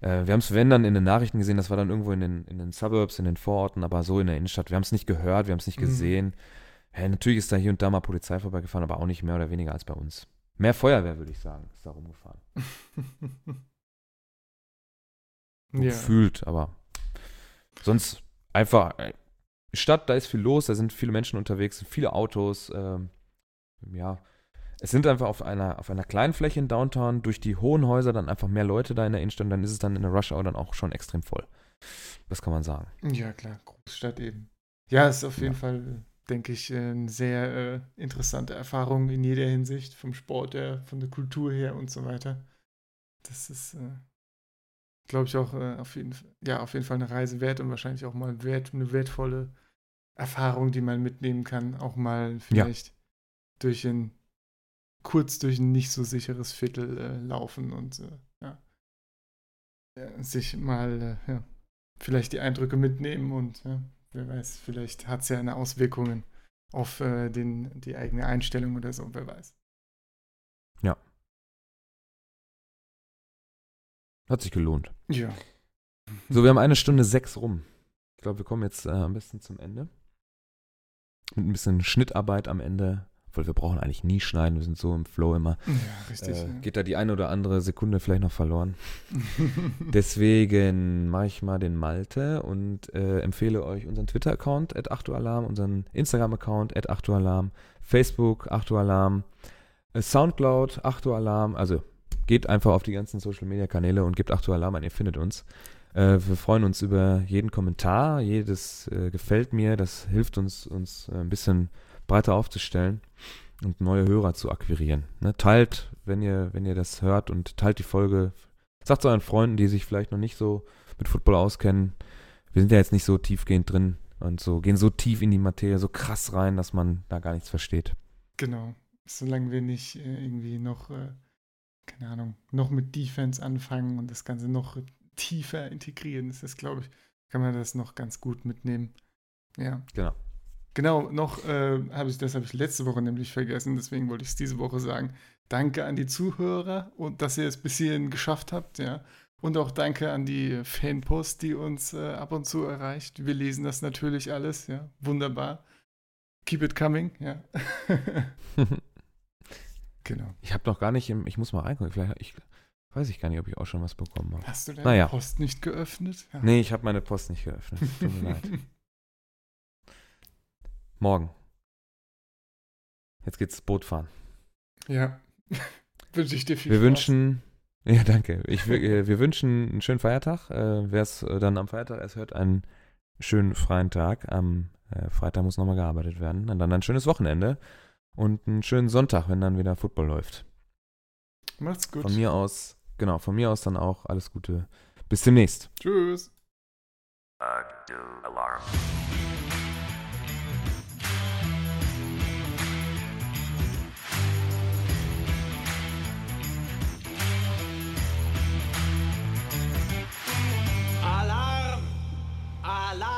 Äh, wir haben es, wenn dann in den Nachrichten gesehen, das war dann irgendwo in den, in den Suburbs, in den Vororten, aber so in der Innenstadt. Wir haben es nicht gehört, wir haben es nicht Mhm. gesehen. Ja, natürlich ist da hier und da mal Polizei vorbeigefahren, aber auch nicht mehr oder weniger als bei uns. Mehr Feuerwehr, würde ich sagen, ist da rumgefahren. Ja. Gefühlt, aber sonst einfach äh, Stadt, da ist viel los, da sind viele Menschen unterwegs, sind viele Autos. Ähm, ja, es sind einfach auf einer, auf einer kleinen Fläche in Downtown durch die hohen Häuser dann einfach mehr Leute da in der Innenstadt, und dann ist es dann in der Rush Hour dann auch schon extrem voll. Das kann man sagen. Ja, klar, Großstadt eben. Ja, ist auf jeden Ja. Fall, denke ich, äh, eine sehr äh, interessante Erfahrung in jeder Hinsicht, vom Sport her, von der Kultur her und so weiter. Das ist, äh, glaube ich, auch äh, auf, jeden, ja, auf jeden Fall eine Reise wert und wahrscheinlich auch mal wert, eine wertvolle Erfahrung, die man mitnehmen kann. Auch mal vielleicht durch ein, kurz durch ein nicht so sicheres Viertel äh, laufen und äh, ja. ja, sich mal, ja, vielleicht die Eindrücke mitnehmen und ja, wer weiß, vielleicht hat es ja eine Auswirkungen auf äh, den, die eigene Einstellung oder so, wer weiß. Hat sich gelohnt. Ja. So, wir haben eine Stunde sechs rum. Ich glaube, wir kommen jetzt äh, am besten zum Ende. Mit ein bisschen Schnittarbeit am Ende. Obwohl, wir brauchen eigentlich nie schneiden, wir sind so im Flow immer. Ja, richtig. Äh, geht da die eine oder andere Sekunde vielleicht noch verloren. Deswegen mache ich mal den Malte und äh, empfehle euch unseren Twitter-Account, at Achtualarm, unseren Instagram-Account, at Achtualarm, Facebook, Achtualarm, äh, Soundcloud, Achtualarm. Also geht einfach auf die ganzen Social-Media-Kanäle und gebt Achtualarm ein, ihr findet uns. Äh, wir freuen uns über jeden Kommentar, jedes äh, gefällt mir, das hilft uns, uns ein bisschen breiter aufzustellen und neue Hörer zu akquirieren. Ne? Teilt, wenn ihr, wenn ihr das hört und teilt die Folge. Sagt es euren Freunden, die sich vielleicht noch nicht so mit Football auskennen. Wir sind ja jetzt nicht so tiefgehend drin und so gehen so tief in die Materie, so krass rein, dass man da gar nichts versteht. Genau. Solange wir nicht äh, irgendwie noch, äh, keine Ahnung, noch mit Defense anfangen und das Ganze noch tiefer integrieren, ist das, glaube ich, kann man das noch ganz gut mitnehmen. Ja. Genau. Genau, noch äh, habe ich, das habe ich letzte Woche nämlich vergessen, deswegen wollte ich es diese Woche sagen. Danke an die Zuhörer und dass ihr es bis hierhin geschafft habt, ja. Und auch danke an die Fanpost, die uns äh, ab und zu erreicht. Wir lesen das natürlich alles, ja. Wunderbar. Keep it coming, ja. genau. ich habe noch gar nicht, im, ich muss mal reingucken, vielleicht, ich weiß ich gar nicht, ob ich auch schon was bekommen habe. Hast du deine Naja. Post nicht geöffnet? Ja. Nee, ich habe meine Post nicht geöffnet. Tut mir leid. Morgen. Jetzt geht's Boot fahren. Ja. Wünsche ich dir viel Wir Spaß. wünschen, ja danke, ich, wü- äh, wir wünschen einen schönen Feiertag. Äh, Wer es äh, dann am Feiertag erst hört, einen schönen freien Tag. Am äh, Freitag muss nochmal gearbeitet werden. Und dann ein schönes Wochenende und einen schönen Sonntag, wenn dann wieder Football läuft. Macht's gut. Von mir aus, genau, von mir aus dann auch alles Gute. Bis demnächst. Tschüss. Alarm. I like